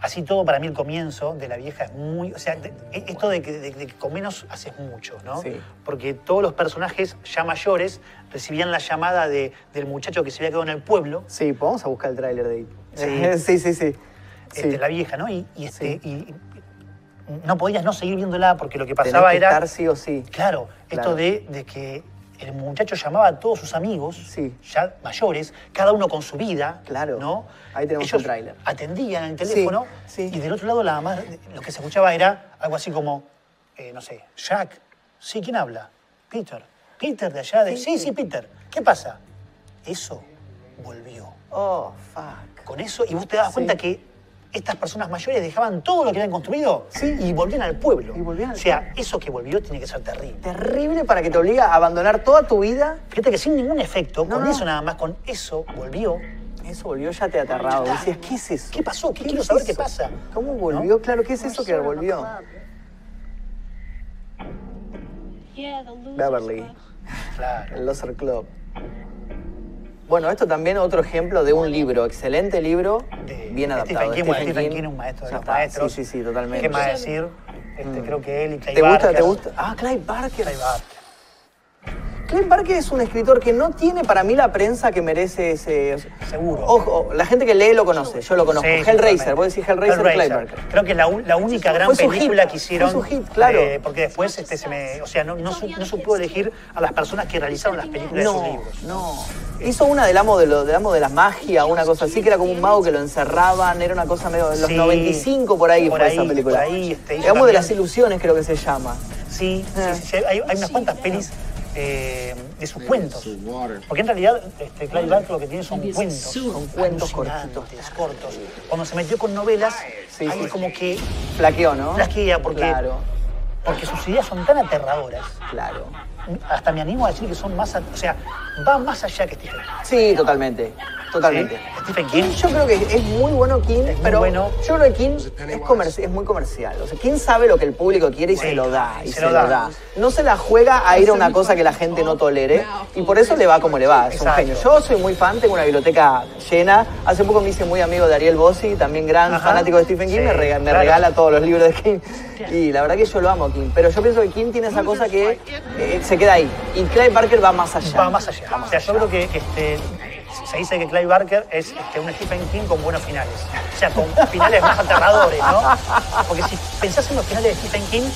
así todo, para mí el comienzo de la vieja es muy. O sea, de- esto de que, de- de que con menos haces mucho, ¿no? Sí. Porque todos los personajes ya mayores recibían la llamada de- del muchacho que se había quedado en el pueblo, Sí, pues vamos a buscar el tráiler de It. Sí. sí, sí, sí. este, Sí. la vieja, ¿no? Y, y este, y- no podías no seguir viéndola porque lo que Tenés pasaba que era. estar sí o sí. Claro, Claro. esto de, de que el muchacho llamaba a todos sus amigos, Sí. ya mayores, cada uno con su vida. Claro. ¿no? Ahí tenemos Ellos el tráiler. Atendían el teléfono Sí, sí. y del otro lado la más, lo que se escuchaba era algo así como, eh, no sé, Jack. Sí, ¿quién habla? Peter. Peter de allá de. Sí, sí, Peter. ¿Qué pasa? Eso volvió. Oh, fuck. Con eso, y vos te das cuenta que estas personas mayores dejaban todo lo que habían construido Sí. y volvían al pueblo. Y volvían al o sea, eso que volvió tiene que ser terrible. Terrible para que te obliga a abandonar toda tu vida. Fíjate que sin ningún efecto, No, con no. eso nada más, con eso volvió. Eso volvió ya te aterrado. Ya. Decías, ¿qué es eso? ¿Qué pasó? ¿Qué quiero es saber qué pasa? ¿Cómo volvió? Claro, ¿qué es eso que volvió? Yeah, the losers Beverly. Claro. El Loser Club. Bueno, esto también otro ejemplo de un libro, excelente libro, De bien adaptado. Stephen King, Stephen Stephen King, King, un maestro de ya los está. maestros. Sí, sí, sí, totalmente. ¿Qué más decir? Este, Creo que él y ¿Te gusta? Barker. ¿Te gusta? Ah, Clive Barker. Clay Barker. Clive Barker es un escritor que no tiene para mí la prensa que merece ese... Seguro. Ojo, la gente que lee lo conoce, yo lo conozco. Sí, Hellraiser, vos decís Hellraiser, Hellraiser. Barker. Creo que es la, única gran Fue su película hit, que hicieron. fue su hit, claro. eh, porque después este, se me. O sea, no, no, no supo elegir a las personas que realizaron las películas de sus No, libros. no. Hizo una del amo de, lo, del amo de la magia, una cosa así, que era como un mago que lo encerraban, era una cosa medio de los Sí. 95 por ahí Por fue ahí, esa película. por ahí, este, el amo de las ilusiones creo que se llama. Sí, sí, sí, sí, Hay, hay unas cuantas pelis eh, de sus cuentos. Porque en realidad este, Clive Barker lo que tiene son cuentos. Son cuentos alucinantes, cortos. Cuando se metió con novelas, Sí, ahí sí. como que Flaqueó, ¿no? flasquea porque, Claro, porque sus ideas son tan aterradoras. claro. Hasta me animo a decir que son más, o sea, va más allá que Stephen King. Sí, totalmente. Totalmente. ¿Sí? Stephen King. Yo creo que es muy bueno King, Es pero bueno. yo creo que King es, comerci- es muy comercial. O sea, King sabe lo que el público quiere y se lo da. Y se se, lo da. da. No se la juega a ir a una cosa que la gente no tolere y por eso le va como le va. Es Exacto. un genio. Yo soy muy fan, tengo una biblioteca llena. Hace poco me hice muy amigo de Ariel Bossi, también gran Ajá. fanático de Stephen King. Sí, me, rega- me claro. regala todos los libros de King. Y la verdad que yo lo amo a King. Pero yo pienso que King tiene esa cosa que eh, se queda ahí. Y Clive Barker va más allá. Va más allá. O sea, yo creo que este, se dice que Clive Barker es este, un Stephen King con buenos finales. O sea, con finales más aterradores, ¿no? Porque si pensás en los finales de Stephen King,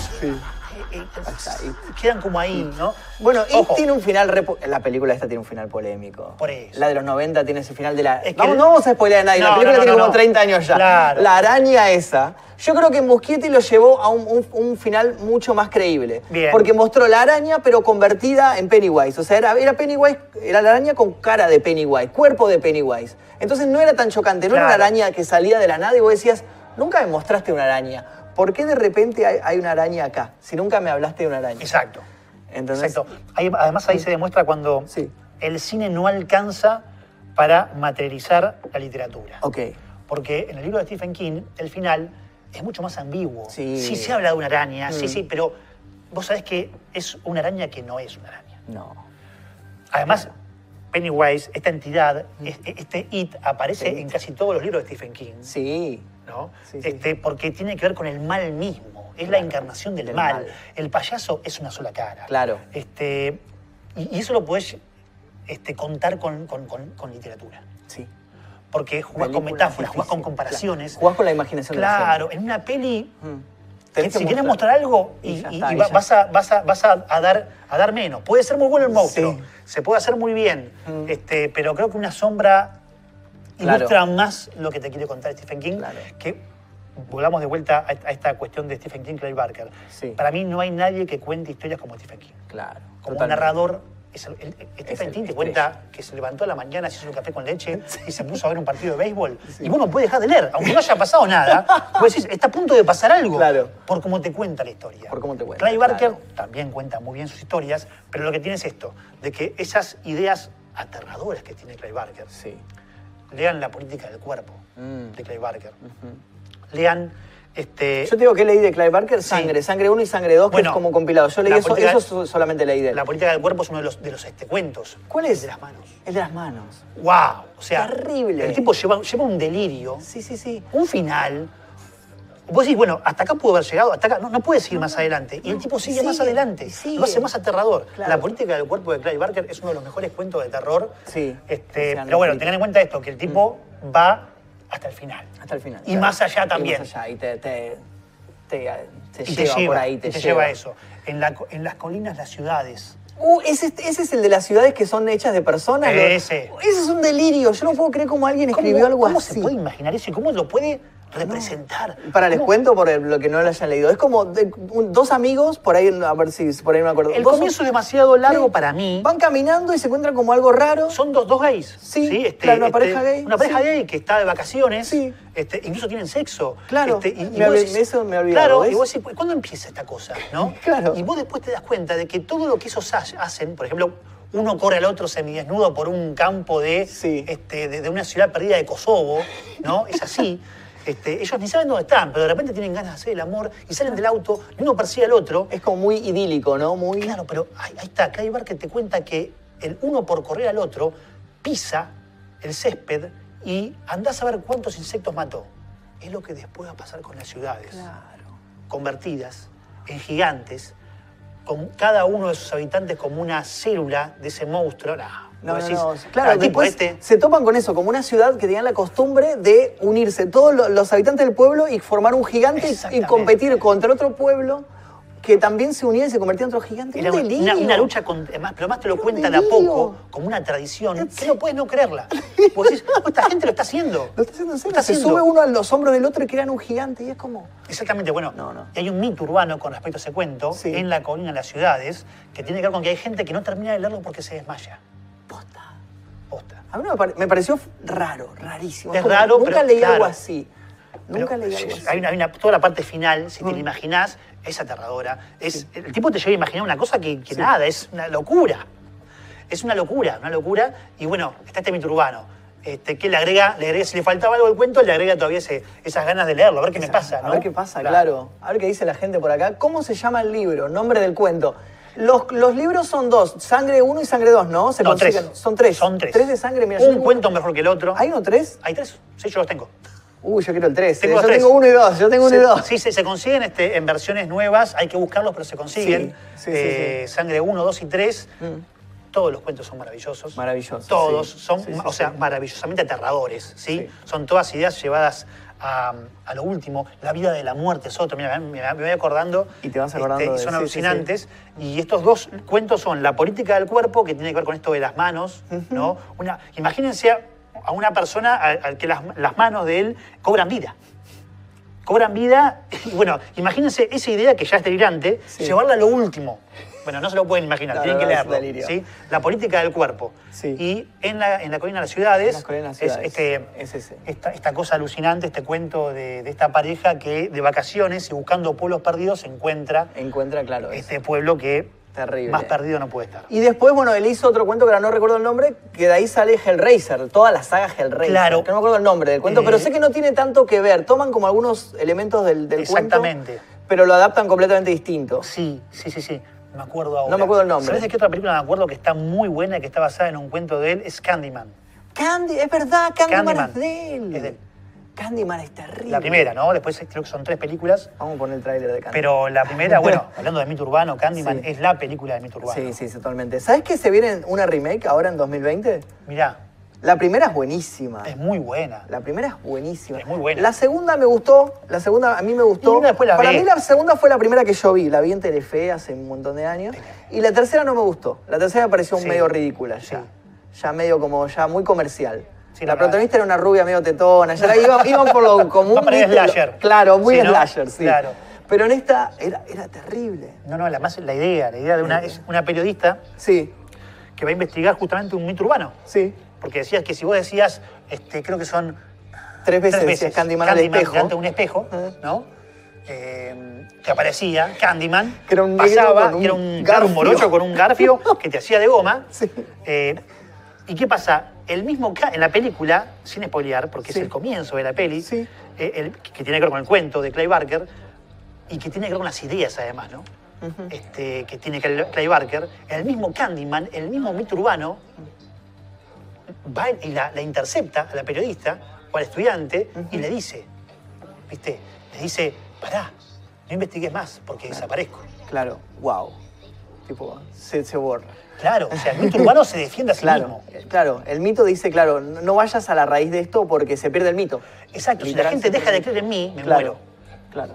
quedan como ahí, ¿no? Bueno, y Ojo, tiene un final. La película esta tiene un final polémico. Por eso. La de los 90 tiene ese final de la. Es que Vamos, No vamos a spoilear a nadie. No, la película no, no, tiene no, como no. 30 años ya. Claro. La araña esa. Yo creo que Muschietti lo llevó a un, un- un final mucho más creíble. Bien. Porque mostró la araña, pero convertida en Pennywise. O sea, era, era Pennywise, era la araña con cara de Pennywise, cuerpo de Pennywise. Entonces no era tan chocante, no era una Claro. araña que salía de la nada y vos decías, nunca me mostraste una araña. ¿Por qué de repente hay, hay una araña acá? Si nunca me hablaste de una araña. Exacto. Entonces, Exacto. Ahí- además ahí se demuestra cuando Sí. el cine no alcanza para materializar la literatura. Ok. Porque en el libro de Stephen King, el final es mucho más ambiguo. Sí. se habla de una araña, sí, Mm. sí, pero vos sabés que es una araña que no es una araña. No. Además, Pennywise, esta entidad, es- este it, aparece Sí. en casi todos los libros de Stephen King. Sí. ¿no? Sí, sí. Este, porque tiene que ver con el mal mismo, es la encarnación del, del mal. mal. El payaso es una sola cara. Claro. Este, y, y eso lo podés este, contar con, con- con- con literatura. Sí. Porque jugás con metáforas, jugás con comparaciones. claro. Jugás con la imaginación de la Claro, en una peli, Mm. Si quieres mostrar algo y, está, va- vas, a, vas, a, vas a- a dar, a dar menos. Puede ser muy bueno el monstruo, Sí. se puede hacer muy bien, Mm. este, pero creo que una sombra Claro. ilustra más lo que te quiere contar Stephen King. Claro. Que volvamos de vuelta a, esta cuestión de Stephen King, Clive Barker. Sí. Para mí no hay nadie que cuente historias como Stephen King. Claro. Como un narrador. Es el- te cuenta que se levantó a la mañana, se hizo un café con leche y se puso a ver un partido de béisbol. Y vos no puedes dejar de leer, aunque no haya pasado nada. Vos decís, está a punto de pasar algo. Claro. Por cómo te cuenta la historia. Por cómo te cuenta, Clive Barker claro. también cuenta muy bien sus historias, pero lo que tiene es esto, de que esas ideas aterradoras que tiene Clive Barker, Sí. lean La política del cuerpo Mm. de Clive Barker. Lean este, Yo te digo que leí de Clive Barker Sangre, Sangre 1 y Sangre 2, que es como compilado. Yo leí eso, política- eso so- solamente leí de él. La política del cuerpo es uno de los, de los este, cuentos. ¿Cuál es? El de las manos. El de las manos. ¡Wow! O sea, Terrible. El tipo lleva, lleva un delirio, Sí, sí, sí. un final. Vos decís, bueno, hasta acá pudo haber llegado, hasta acá. No, no puedes ir más adelante. Y el tipo sigue, más adelante. sigue. Lo hace más aterrador. Claro. La política del cuerpo de Clive Barker es uno de los mejores cuentos de terror. Sí. Este, pero bueno, tengan en cuenta esto, que el tipo va hasta el final. Hasta el final. Y más allá Y también. más allá. Y te, te, te, te Y lleva, por ahí, te, y te lleva eso. En, la co- en las colinas, las ciudades. Uh, ese, ese es el de las ciudades que son hechas de personas. Ese. Ese es un delirio. Yo no puedo creer cómo alguien ¿Cómo, escribió algo cómo así. se puede imaginar eso y cómo lo puede representar? Para les ¿Cómo? cuento por el- lo que no lo hayan leído. Es como de- un- dos amigos, por ahí, a ver si por ahí me acuerdo. El Dos- comienzo es demasiado largo Sí. para mí. Van caminando y se encuentran como algo raro. Son dos, dos gays. Sí, claro, una pareja gay, Una pareja sí. gay que está de vacaciones. Sí. este, incluso tienen sexo. Claro, Este, y, y me olvidé- eso me Claro, ¿ves? y vos decís, ¿cuándo empieza esta cosa? ¿no? Claro. Y vos después te das cuenta de que todo lo que esos ha- hacen, por ejemplo, uno corre al otro semidesnudo por un campo de, Sí. este, de, de una ciudad perdida de Kosovo, ¿no? Es así. Este, ellos ni saben dónde están, pero de repente tienen ganas de hacer el amor y salen del auto y uno persigue al otro. Es como muy idílico, ¿no? Muy. Claro, pero ahí, ahí está, Clive Barker te cuenta que el uno por correr al otro pisa el césped y andás a ver cuántos insectos mató. Es lo que después va a pasar con las ciudades, Claro. convertidas en gigantes, con cada uno de sus habitantes como una célula de ese monstruo. No, no, no. "Ah, Claro, después este, se topan con eso, como una ciudad que tenían la costumbre de unirse todos lo- los habitantes del pueblo y formar un gigante y- competir contra otro pueblo que también se unían y se convertían en otro gigante. Era un una, una lucha con. Pero además te lo cuentan a delirio. poco, como una tradición, que no puedes no creerla. Vos decís, "Oh, esta gente lo está haciendo. Lo está haciendo en serio. Está Se haciendo. sube uno a los hombros del otro y crean un gigante y es como... Exactamente, bueno, No, hay un mito urbano con respecto a ese cuento Sí. en la colina de las ciudades que tiene que ver con que hay gente que no termina de leerlo porque se desmaya. A mí me, pare- me pareció raro, rarísimo. Es como, raro, Nunca pero leí claro. algo así. Nunca Pero leí algo así. hay una, hay una- toda la parte final, si te Mm. la imaginás, es aterradora. Es, El tipo te lleva a imaginar una cosa que, que nada, es una locura. Es una locura, una locura. Y bueno, está este mito urbano. Este, que le agrega, le agrega, si le faltaba algo al cuento, le agrega todavía ese- esas ganas de leerlo, a ver qué me pasa. A ¿no? ver qué pasa, claro. A ver qué dice la gente por acá. ¿Cómo se llama el libro? Nombre del cuento. Los, los libros son dos, Sangre 1 y Sangre 2, ¿no? Se No, consiguen- tres. Son tres. Son tres. Tres de sangre, mira. Un cuento mejor que el otro. ¿Hay uno tres? Hay tres. Sí, yo los tengo. Uy, yo quiero el tres. Tengo eh. Yo tres. tengo uno y dos, yo tengo uno y dos. Sí, se, se consiguen este, en versiones nuevas, hay que buscarlos, pero se consiguen. Sí, sí, sí, Eh, Sangre 1, 2 y 3. Mm. Todos los cuentos son maravillosos. Maravillosos, Todos son, o sea, maravillosamente aterradores. Sí. Son todas ideas llevadas a, a lo último. La vida de la muerte es otro. Mira, me, me voy acordando. Y te vas acordando y de- son sí, sí, alucinantes. Y estos dos cuentos son La política del cuerpo, que tiene que ver con esto de las manos, ¿no? Una, imagínense a, a una persona al, al que las, las manos de él cobran vida cobran vida. Y bueno, imagínense esa idea que ya es delirante, Sí. llevarla a lo último. Bueno, no se lo pueden imaginar, No, tienen no, que leerlo. delirio. ¿sí? La política del cuerpo. Sí. Y en la, en la colina de las ciudades, las colinas de las es, ciudades. este, Es ese. Esta, esta cosa alucinante, este cuento de, de esta pareja que de vacaciones y buscando pueblos perdidos encuentra Encuentra, claro. es este pueblo que Terrible. más perdido no puede estar. Y después, bueno, él hizo otro cuento que ahora no recuerdo el nombre, que de ahí sale Hellraiser, toda la saga Hellraiser. Claro. Que no me acuerdo el nombre del cuento, Eh. pero sé que no tiene tanto que ver. Toman como algunos elementos del, del cuento. Exactamente. Pero lo adaptan completamente distinto. Sí, sí, sí, sí. Me acuerdo ahora. No me acuerdo el nombre. ¿Sabes de qué otra película me acuerdo que está muy buena y que está basada en un cuento de él? Es Candyman. Candy, es verdad, Candyman, Candyman. es de él. Es de él. Candyman es terrible. La primera, ¿no? Después creo que son tres películas. Vamos a poner el tráiler de Candyman. Pero la primera, bueno, hablando de mito urbano, Candyman Sí. es la película de mito urbano. Sí, sí, totalmente. ¿Sabes que se viene una remake ahora en 2020? Mirá, La primera es buenísima. es muy buena. La primera es buenísima. Es muy buena. La segunda me gustó. La segunda a mí me gustó. Y después la Para ve. mí la segunda fue la primera que yo vi. La vi en Telefe hace un montón de años. Y la tercera no me gustó. La tercera me pareció Sí. medio ridícula ya. Sí. Ya medio como, ya muy comercial. Sí, la la protagonista era una rubia medio tetona. Ya iba, iban por lo común. Slasher. Claro, muy Sí, ¿no? slasher, sí. Claro. Pero en esta era, era terrible. No, no, la, más, la idea, la idea de una, es una periodista Sí, que va a investigar justamente un mito urbano. sí. Porque decías que si vos decías, este, creo que son Tres veces, tres veces Candyman, al espejo. delante de un espejo. ¿no? Eh, que aparecía Candyman, Que era un pasaba, con un era un, garfio. un morocho con un garfio que te hacía de goma. Sí. Eh, ¿Y qué pasa? El mismo en la película, sin spoilear, porque Sí. es el comienzo de la peli, Sí. eh, el- que tiene que ver con el cuento de Clay Barker y que tiene que ver con las ideas además, ¿no? este, que tiene Clay Barker, el mismo Candyman, el mismo mito urbano, va y la, la intercepta a la periodista o al estudiante y le dice, ¿viste? Le dice, pará, no investigues más porque desaparezco. Claro, wow. Tipo, se, se borra. Claro, o sea, el mito urbano se defiende a sí Claro, mismo. claro. El mito dice, claro, no vayas a la raíz de esto porque se pierde el mito. Exacto, si la gente deja de creer en mí, me claro, muero. Claro, claro.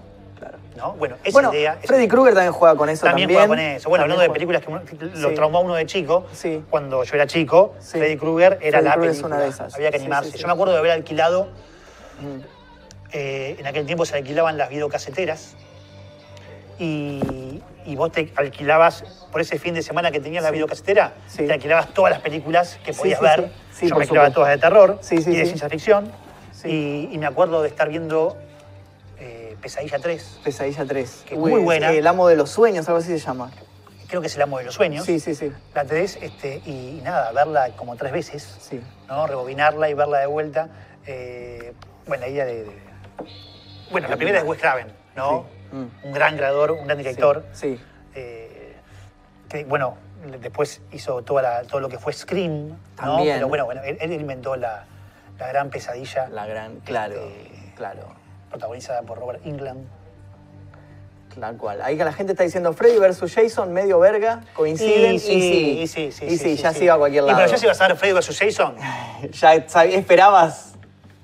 ¿No? Bueno, esa bueno, idea... esa- Freddy Krueger también juega con eso también, también. juega con eso. Bueno, hablando de películas que uno- lo Sí. traumó a uno de chico, Sí. cuando yo era chico, Sí. Freddy Krueger era Freddy la Krueger es película. una de esas. Había que animarse. Yo me acuerdo de haber alquilado, Mm. eh, en aquel tiempo se alquilaban las videocaseteras y, y vos te alquilabas, por ese fin de semana que tenías la videocasetera, te alquilabas todas las películas que podías ver. sí. Sí, yo me alquilaba todas de terror y de ciencia ficción. Y, y me acuerdo de estar viendo Pesadilla 3, Pesadilla 3. Que es muy buena. El amo de los sueños, algo así se llama. creo que es El amo de los sueños. Sí, sí, sí. La 3, este, y, y nada, verla como tres veces, Sí. ¿no? Rebobinarla y verla de vuelta. Eh, bueno, la idea de, de- Bueno, la primera es Wes Craven, ¿no? Sí. Mm. Un gran creador, un gran director. Sí. eh, que, bueno, después hizo toda la- todo lo que fue Scream, ¿no? También. Pero bueno, bueno él, él inventó la, la gran pesadilla. La gran, claro, Este- claro. Protagonizada por Robert England. Tal cual. Ahí que la gente está diciendo Freddy versus Jason, medio verga, coinciden. Y Y sí, sí, y sí, sí, Y sí, sí, ya se iba a cualquier Y lado. pero ya se iba a saber Freddy vs. Jason. Ya esperabas.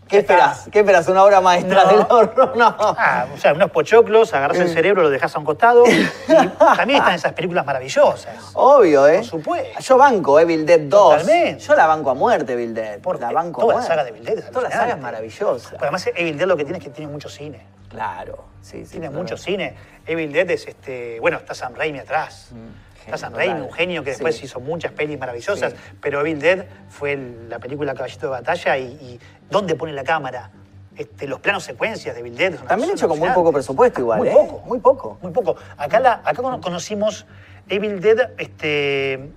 ¿Qué esperás? ¿Qué esperás? ¿Una obra maestra No. del horror? No. Ah, o sea, unos pochoclos, agarras el cerebro, lo dejas a un costado. Y también están esas películas maravillosas. Obvio, ¿eh? Por supuesto. Yo banco Evil Dead 2. Totalmente. Yo la banco a muerte, Evil Dead. Por- la banco toda a la muerte. saga de Evil Dead es Toda la saga es maravillosa. Pero además, Evil Dead lo que tiene es que tiene mucho cine. Claro, sí, sí. tiene mucho cine. Evil Dead es este. Bueno, está Sam Raimi atrás. Mm, total. Raimi, un genio que después Sí. hizo muchas pelis maravillosas. Sí. Pero Evil Dead fue la película Caballito de Batalla y, y ¿dónde pone la cámara? Este, los planos secuencias de Evil Dead. son- También hecho con muy poco presupuesto igual, Muy ¿eh? poco. Muy poco. Muy poco. Acá, la, acá cono- conocimos Evil Dead, este,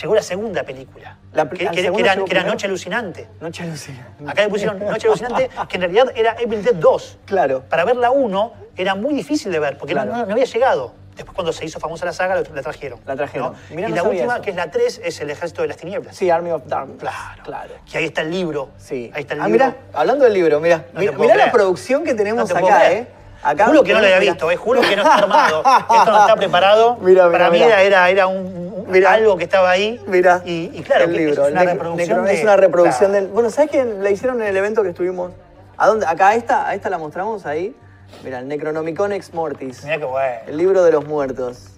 llegó la segunda película. La que, ¿al que- que era, que? Noche Alucinante. Noche alucina. Acá le pusieron Noche Alucinante, que en realidad era Evil Dead 2. Claro. Para ver la 1 era muy difícil de ver, porque no- Claro. no, no había llegado. Después cuando se hizo famosa la saga, la trajeron. La trajeron. ¿no? Mirá, y no la última, eso. que es la 3, es El Ejército de las Tinieblas. Sí, Army of Darkness. Claro. Claro. Que ahí está el libro. Sí. Ahí está el ah, libro. mira, hablando del libro, mira. No mirá la producción que tenemos te acá. ¿eh? Acá juro que no lo había mirá. visto, eh, juro que no está armado. Esto no está preparado. Mira, mira, Para mí mira. era, era, un, algo que estaba ahí. Mira, Y, y claro, el libro, es una reproducción. De- es una reproducción Claro. del. Bueno, ¿sabes que la hicieron en el evento que estuvimos? ¿A dónde? Acá, a esta, a esta la mostramos ahí. Mira, el Necronomicon Ex Mortis. Mirá qué bueno. El libro de los muertos.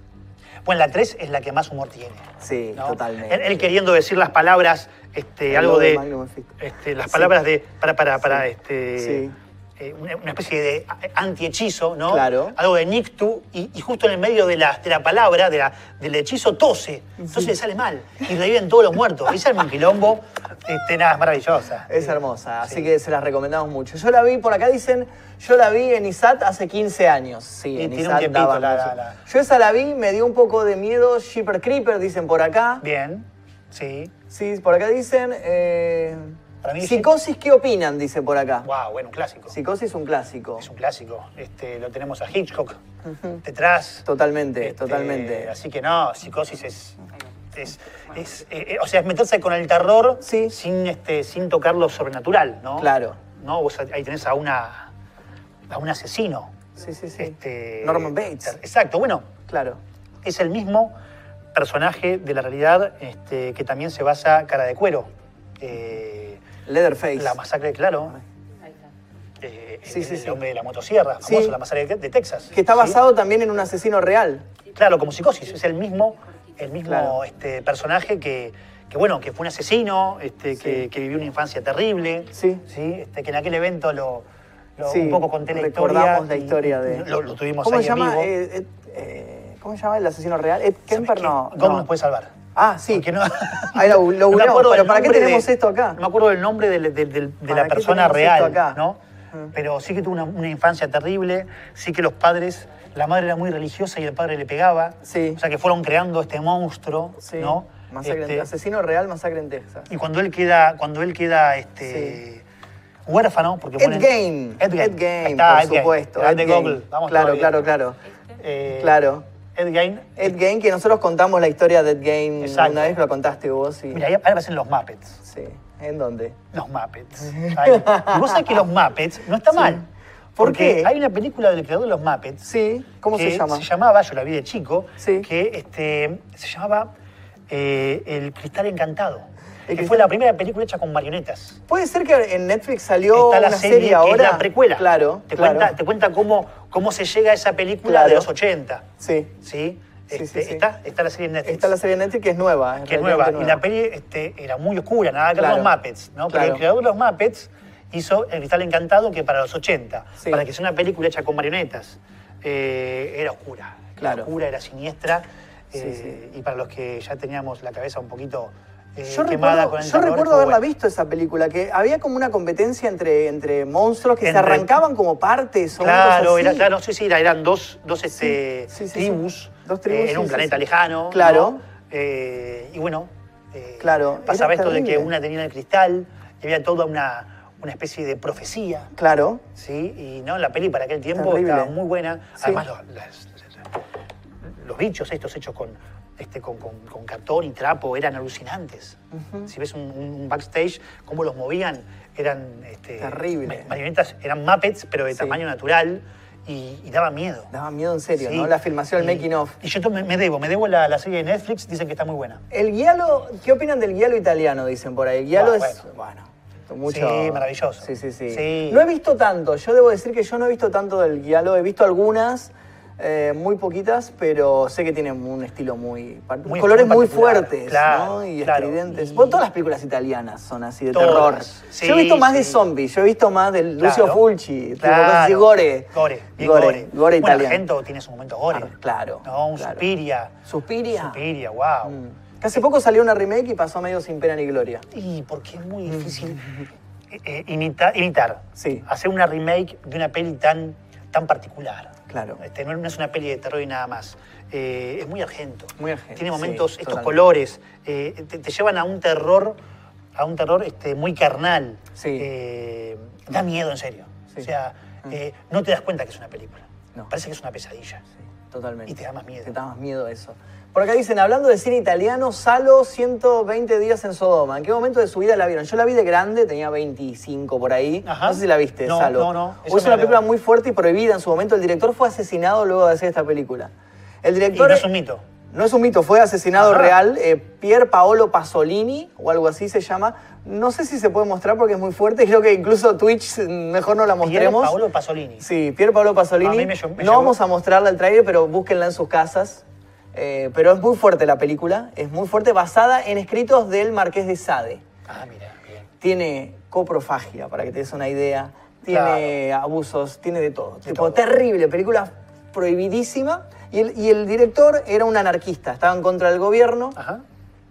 Bueno, la 3 es la que más humor tiene. Sí, ¿no? totalmente. Él, él queriendo decir las palabras, este, algo de este, las Sí. palabras de. Para, para, para, Sí. este. Sí. Eh, una, una especie de anti-hechizo, ¿no? Claro. Algo de nictu, y, y justo en el medio de la, de la palabra, de la- del hechizo, tose. Entonces le sale mal. Y reviven todos los muertos. Se arma un quilombo. Este, nada, es maravillosa. Es hermosa, así Sí. que se las recomendamos mucho. Yo la vi, por acá dicen, yo la vi en ISAT hace 15 años. Sí, Y en tiene un ISAT tiempito daban la- mucho. la- la- Yo esa la vi, me dio un poco de miedo, Shipper Creeper, dicen por acá. Bien. Sí. Sí, por acá dicen. eh, Para mí, Psicosis, ¿qué opinan? Dice por acá. Wow, bueno, un clásico. Psicosis, un clásico. Es un clásico. Este, lo tenemos a Hitchcock detrás. Totalmente, Este, totalmente. Así que no, psicosis es. es- es, eh, eh, o sea, es meterse con el terror Sí. sin, este, sin tocar lo sobrenatural, ¿no? Claro. ¿No? Vos ahí tenés a una. a un asesino. Sí, sí, sí. Este, Norman Bates. Exacto, bueno, Claro. es el mismo personaje de la realidad este, que también se basa Cara de Cuero. Eh, Leatherface. la masacre, claro. Eh, Sí, sí, el sí. hombre de la motosierra, famoso, Sí. la masacre de, Texas. Que está ¿sí? basado también en un asesino real. Claro, como psicosis, es el mismo, el mismo Claro. este, personaje que, que, bueno, que fue un asesino, este, que, Sí. que vivió una infancia terrible, Sí. Este, que en aquel evento lo, lo- Sí, un poco conté la historia. recordamos la y- historia de- Lo, lo tuvimos ¿Cómo ahí se llama? en vivo. Eh, eh, eh, ¿Cómo se llama el asesino real? Ed Kemper, ¿Sabes no. ¿Cómo no. nos puede salvar? Ah, sí. Porque no, Ahí lo, lo no me acuerdo pero ¿para qué tenemos de- esto acá? No me acuerdo del nombre de ¿Para la persona real, acá? ¿no? Pero sí que tuvo una, una infancia terrible, sí que los padres, la madre era muy religiosa y el padre le pegaba. Sí. O sea que fueron creando este monstruo, Sí. ¿no? Masacre en- Este, asesino real, masacre en Texas. y cuando él queda, cuando él queda este, huérfano, porque Ed Gein. Ed Gein, Ed por Ed supuesto. Ed. Google, vamos Claro, claro, claro. Eh, Claro. Ed Gein. Ed Gein, que nosotros contamos la historia de Ed Gein Exacto. una vez, lo contaste vos. Y... Mira, ahí aparecen los Muppets. Sí. ¿En dónde? Los Muppets. Ahí. Y vos sabés que los Muppets no está mal. ¿Por porque qué? Hay una película del creador de los Muppets. Sí. ¿Cómo que se llama? Se llamaba, yo la vi de chico, Sí. que este, se llamaba eh, El Cristal Encantado. Que Cristal- fue la primera película hecha con marionetas. Puede ser que en Netflix salió Está la una serie, serie, que es la precuela. Claro. Te claro. cuenta, te cuenta cómo, cómo se llega a esa película Claro. de los 80. Sí. Este, sí, sí. Está, está la serie en Netflix. Está la serie de Netflix que es nueva. que es nueva. Y la peli este, era muy oscura, nada que ver con Claro. los Muppets, ¿no? Pero el creador de los Muppets hizo El Cristal Encantado, que para los 80, Sí. para que sea una película hecha con marionetas, eh, era oscura. Claro. Era oscura, era siniestra. Sí, eh, Y para los que ya teníamos la cabeza un poquito eh, Yo recuerdo, con yo recuerdo haberla bueno. visto esa película, que había como una competencia entre, entre monstruos que se arrancaban como partes o Claro, era, claro, sí, sí, era- eran dos, dos este, sí, sí, sí. tribus, Dos tribus, eh, en un planeta lejano. Claro. ¿no? Eh, y bueno, eh, Claro, pasaba esto de que una tenía el cristal y había toda una, una especie de profecía. Claro. ¿sí? Y no, la peli para aquel tiempo Terrible. estaba muy buena. Sí. Además, los, los bichos estos hechos con, este, con, con- con cartón y trapo eran alucinantes. Si ves un, un backstage, cómo los movían, eran este, Terrible. ma- marionetas, eran Muppets, pero de Sí. tamaño natural y, y daba miedo. Daba miedo en serio, Sí. ¿no? La filmación, el Y- making of. Y yo me, me debo, me debo la, la serie de Netflix, dicen que está muy buena. El guialo, ¿qué opinan del guialo italiano? Dicen por ahí. El guialo es. bueno. Bueno. Mucho- Sí, maravilloso. Sí, sí, sí, Sí. No he visto tanto, yo debo decir que yo no he visto tanto del Giallo, he visto algunas, eh, muy poquitas, pero sé que tienen un estilo muy... colores muy fuertes, claro, ¿no? Y claro. estridentes. Y- Bueno, todas las películas italianas son así, de Todas, terror. sí, yo he visto más de zombies, yo he visto más de Lucio Claro. Fulci, así, gore. Gore, bien gore, gore. gore Bueno, italiano. Argento tiene su momento gore. Ah, claro, No, un. Suspiria. Suspiria. Suspiria, wow. Mm. Hace poco salió una remake y pasó medio sin pena ni gloria. Y porque es muy difícil eh, eh, imita- imitar. Sí. Hacer una remake de una peli tan, tan particular. Claro. Este, no es una peli de terror y nada más. Eh, es muy argento. Muy argento, Tiene momentos, sí, estos totalmente. colores, eh, te, te llevan a un terror, a un terror este, muy carnal. Sí. Eh, da miedo, en serio. Sí. O sea, eh, no te das cuenta que es una película. No. Parece que es una pesadilla. Totalmente. Y te da más miedo. Te da más miedo eso. Por acá dicen, hablando de cine italiano, Salo 120 días en Sodoma. ¿En qué momento de su vida la vieron? Yo la vi de grande, tenía 25 por ahí. Ajá. No sé si la viste, No, Salo. no, no. O es una la película muy fuerte y prohibida en su momento. El director fue asesinado luego de hacer esta película. El Y director... no es un mito. No es un mito, fue asesinado Ajá. real. eh, Pier Paolo Pasolini, o algo así se llama. No sé si se puede mostrar porque es muy fuerte. Creo que incluso Twitch mejor no la mostremos. Paolo Pasolini. Sí, Pier Paolo Pasolini. A mí me lle- me no vamos a mostrarle el trailer, pero búsquenla en sus casas. Eh, pero es muy fuerte la película, es muy fuerte, basada en escritos del Marqués de Sade. Ah, mira, bien. Tiene coprofagia, para que te des una idea. Tiene abusos, tiene de todo. tipo, todo. terrible, película prohibidísima. Y el, y el director era un anarquista, estaba en contra del gobierno. Ajá.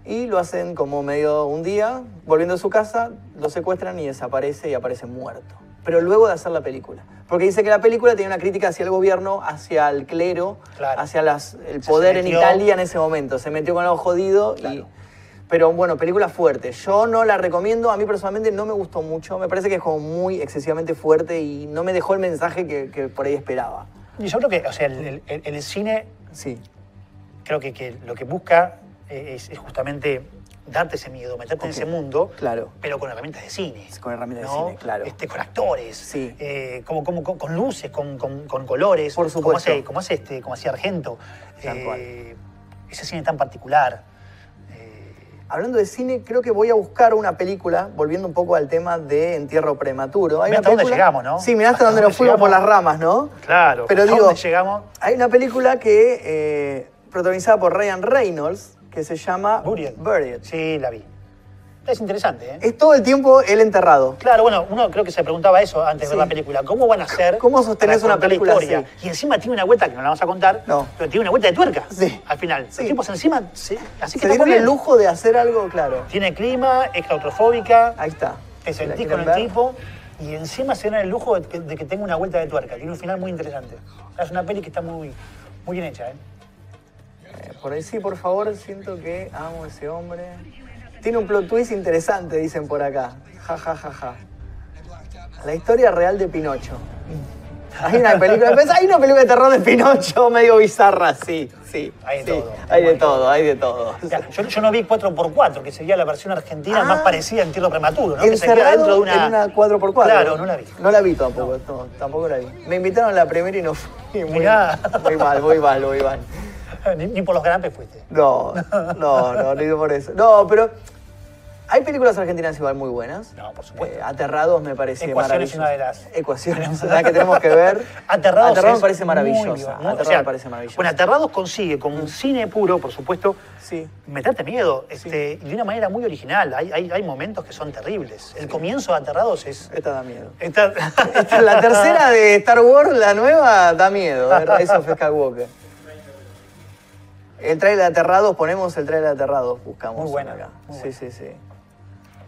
Y lo hacen como medio un día, volviendo a su casa, lo secuestran y desaparece y aparece muerto. Pero luego de hacer la película. Porque dice que la película tiene una crítica hacia el gobierno, hacia el clero, Claro. hacia las- el Se poder en metió- Italia en ese momento. Se metió con algo jodido y... Claro. Pero bueno, película fuerte. Yo no la recomiendo, a mí personalmente no me gustó mucho. Me parece que es como muy excesivamente fuerte y no me dejó el mensaje que, que por ahí esperaba. Y yo creo que, o sea, el, el- el cine Sí, creo que, que lo que busca eh, es, es justamente darte ese miedo, meterte en ese mundo, claro. pero con herramientas de cine. Con herramientas de cine, claro. Este, con actores, Sí. eh, como, como- con, con luces, con, con- con colores, Por como supuesto. hace, como hace, este, como hacía Argento. Eh, ese cine tan particular. Eh, Hablando de cine, creo que voy a buscar una película, volviendo un poco al tema de entierro prematuro. Hay Mirá hasta dónde película- llegamos, ¿no? Sí, mirá hasta Hasta dónde dónde nos fuimos por las ramas, ¿no? claro, Pero ¿hasta digo, dónde llegamos? hay una película que, protagonizada por Ryan Reynolds, que se llama Buried. Buried. Sí, la vi. Es interesante, ¿eh? Es todo el tiempo él enterrado. Claro, bueno, uno creo que se preguntaba eso antes de Sí. ver la película. ¿Cómo van a hacer ¿Cómo sostenés para una película la historia? así? Y encima tiene una vuelta que no la vamos a contar, No. pero tiene una vuelta de tuerca Sí. al final. Sí. Los tipos encima, sí, así que Se dieron el lujo de hacer algo, claro. Tiene clima, es claustrofóbica, Ahí está. te sentís con el ver. tipo y encima se dan el lujo de que, de que tenga una vuelta de tuerca. Tiene un final muy interesante. Es una peli que está muy, muy bien hecha, ¿eh? Eh, Por ahí sí, por favor, siento que amo a ese hombre. Tiene un plot twist interesante, dicen por acá. Ja, ja, ja, ja. La historia real de Pinocho. Hay una película, hay una película de terror de Pinocho medio bizarra, sí, sí. Hay de sí. todo. Hay de todo, hay de todo. Yo, yo no vi 4x4, que sería la versión argentina Ah. más parecida a Entierro Prematuro, ¿no? Que se queda Encerrado dentro de una... en una 4x4. Claro, no la vi. No la vi tampoco, no, tampoco la vi. Me invitaron a la primera y no fui. Muy, Mirá. muy mal, muy mal, muy mal. Ni, ni por los grandes fuiste. No, no, no, ni por eso. No, pero hay películas argentinas igual muy buenas. No, por supuesto. Eh, Aterrados me parece Ecuaciones maravilloso. es una de las- Ecuaciones, la que tenemos que ver. Aterrados, Aterrados me parece maravillosa. ¿no? Aterrados O sea, me parece maravillosa. Bueno, Aterrados consigue con cine puro, por supuesto, Sí. meterte miedo este, de una manera muy original. Hay, hay, hay momentos que son terribles. El comienzo de Aterrados es... Esta da miedo. Esta- Esta, la tercera de Star Wars, la nueva, da miedo. Rise of Skywalker. El trailer de Aterrados, ponemos el trailer de Aterrados, buscamos. Muy buena, acá. muy sí, sí, sí.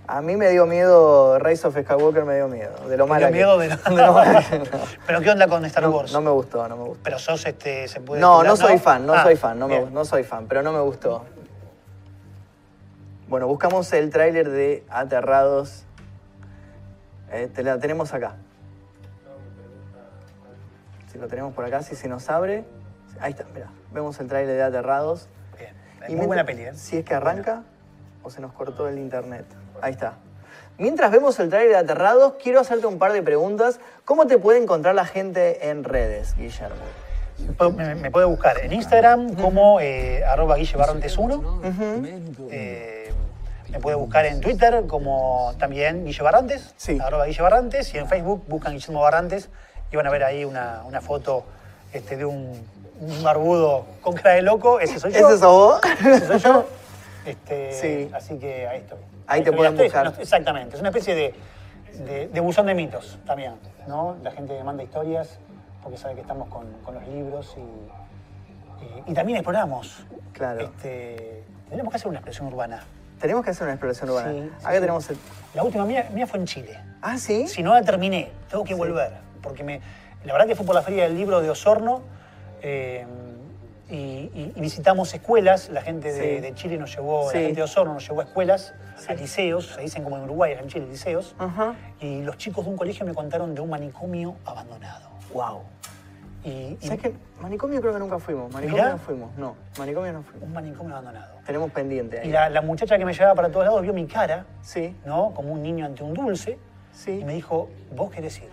A mí me dio miedo, Rise of Skywalker me dio miedo. De lo Te mala dio que- miedo de- de lo mala que- no. Pero ¿qué onda con Star Wars? no me gustó, no me gustó. Pero sos, este, se puede... No, no soy fan, no Ah, soy fan, no, me, bien. no soy fan, pero no me gustó. Bueno, buscamos el tráiler de Aterrados. Eh, te la tenemos acá. Si lo tenemos por acá, si se nos abre. Ahí está, mira. Vemos el tráiler de Aterrados. Bien. Y muy mientras- buena peli, ¿eh? Si es que arranca o se nos cortó el internet. Ahí está. Mientras vemos el tráiler de Aterrados, quiero hacerte un par de preguntas. ¿Cómo te puede encontrar la gente en redes, Guillermo? Me, me puede buscar en Instagram como eh, arroba guillebarrantes1. Ujú. Eh, Me puede buscar en Twitter como también Guille Barrantes, Sí. arroba Guille Barrantes, y en Facebook buscan Guillermo Barrantes y van a ver ahí una, una foto este, de un, un barbudo con cara de loco. Ese soy yo. ¿Ese sos vos? Ese soy yo. Este, Sí. Así que ahí estoy. Ahí te estoy, pueden buscar. Exactamente. Es una especie de, de, de buzón de mitos también. ¿no? La gente manda historias porque sabe que estamos con, con los libros y, y- y también exploramos. Claro. Este, tenemos que hacer una expresión urbana. Tenemos que hacer una exploración urbana. Sí, sí, Acá sí. tenemos el... La última mía, mía fue en Chile. Ah, ¿sí? Si no la terminé, tengo que volver. Porque me, la verdad que fue por la Feria del Libro de Osorno eh, y, y- y visitamos escuelas. La gente de, Sí. de Chile nos llevó, Sí. la gente de Osorno nos llevó a escuelas, a liceos, se dicen como en Uruguay, en Chile, liceos. Y los chicos de un colegio me contaron de un manicomio abandonado. Wow. Y, y- ¿Sabes qué? Manicomio creo que nunca fuimos. Manicomio Mirá. no fuimos. No, manicomio no fuimos. un manicomio abandonado. Tenemos pendiente ahí. Y la, la muchacha que me llevaba para todos lados vio mi cara, Sí, ¿no? Como un niño ante un dulce. Sí. Y me dijo, ¿vos querés ir?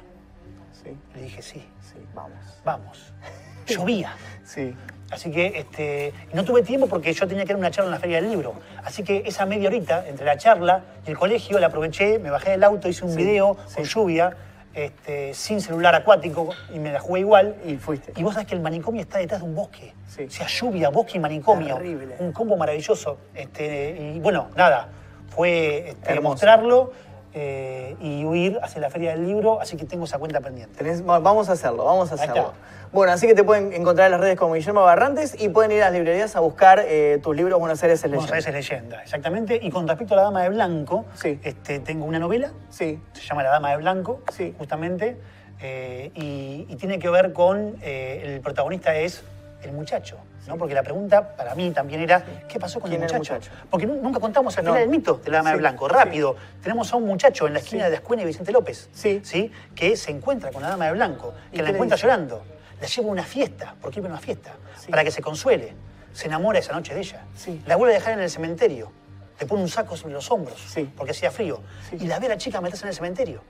sí, Le dije, sí, sí, vamos. vamos. Llovía. Sí. Así que este, no tuve tiempo porque yo tenía que dar una charla en la Feria del Libro. Así que esa media horita entre la charla y el colegio la aproveché, me bajé del auto, hice un video con lluvia, este, sin celular acuático y me la jugué igual. Y fuiste. Y vos sabés que el manicomio está detrás de un bosque. Sí. O sea, lluvia, bosque y manicomio. Terrible. Un combo maravilloso. Este, y bueno, nada, fue este, mostrarlo eh, y huir hacia la Feria del Libro, así que tengo esa cuenta pendiente. Tenés- vamos a hacerlo, vamos a hacerlo. Bueno, así que te pueden encontrar en las redes como Guillermo Barrantes y pueden ir a las librerías a buscar eh, tus libros Buenos Aires es Buenos leyenda. Aires es leyenda, exactamente. Y con respecto a la Dama de Blanco, Sí. este, tengo una novela, Sí, se llama La Dama de Blanco, Sí. justamente, eh, y, y tiene que ver con, eh, el protagonista es el muchacho, ¿no? Porque la pregunta para mí también era, ¿qué pasó con el ¿Quién era el muchacho? Porque nu- nunca contamos al No. final el mito de la Dama Sí, de Blanco, sí. rápido. Tenemos a un muchacho en la esquina Sí. de Ascuena y Vicente López, Sí. ¿sí? Que se encuentra con la Dama de Blanco, ¿Y que la encuentra dice? llorando, la lleva a una fiesta, porque iba a una fiesta, para que se consuele. Se enamora esa noche de ella. Sí. La vuelve a dejar en el cementerio. Le pone un saco sobre los hombros, Sí. porque hacía frío. Y la ve a la chica meterse en el cementerio.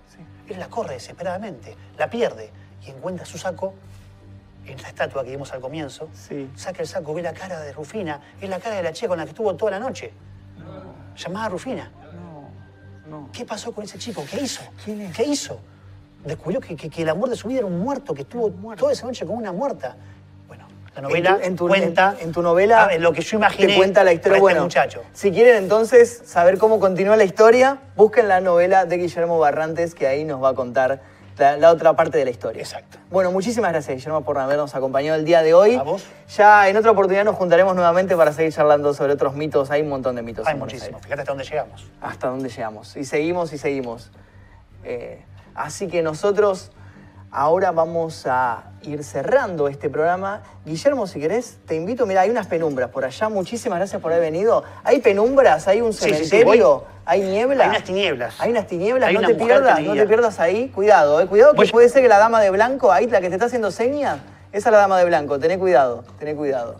Él la corre desesperadamente, la pierde y encuentra su saco en la estatua que vimos al comienzo. Sí. Saca el saco, ve la cara de Rufina. Es la cara de la chica con la que estuvo toda la noche. Llamada Rufina. no. ¿Qué pasó con ese chico? ¿Qué hizo? ¿Quién es? ¿Qué hizo? Descubrió que, que- que el amor de su vida era un muerto, que estuvo toda esa noche con una muerta. Bueno, la novela en tu, en tu- cuenta... en- en tu novela ver, lo que yo imaginé te cuenta la historia. este bueno, muchacho. si quieren entonces saber cómo continúa la historia, busquen la novela de Guillermo Barrantes que ahí nos va a contar la, la otra parte de la historia. Exacto. Bueno, muchísimas gracias Guillermo por habernos acompañado el día de hoy. A vos. Ya en otra oportunidad nos juntaremos nuevamente para seguir charlando sobre otros mitos. Hay un montón de mitos. Hay en Buenos muchísimo. Aires. Fíjate hasta dónde llegamos. hasta dónde llegamos. Y seguimos y seguimos. Eh, así que nosotros ahora vamos a ir cerrando este programa. Guillermo, si querés, te invito. Mira, hay unas penumbras por allá. Muchísimas gracias por haber venido. Hay penumbras, hay un Sí, sí, sí, cementerio, hay niebla. Hay unas tinieblas. Hay unas tinieblas, Hay no una te pierdas, no te pierdas ahí. Cuidado, eh. cuidado que Voy- puede ser que la dama de blanco, ahí la que te está haciendo señas, esa es la dama de blanco. Tené cuidado, tené cuidado.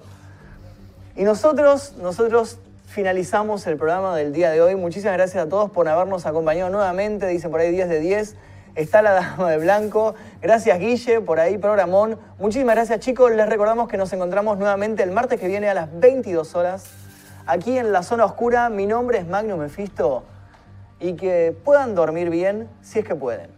Y nosotros, nosotros finalizamos el programa del día de hoy. Muchísimas gracias a todos por habernos acompañado nuevamente. Dicen por ahí 10 de 10. Está la Dama de Blanco. Gracias, Guille, por ahí, programón. Muchísimas gracias, chicos. Les recordamos que nos encontramos nuevamente el martes que viene a las 22 horas. Aquí en la zona oscura. Mi nombre es Magnus Mefisto. Y que puedan dormir bien si es que pueden.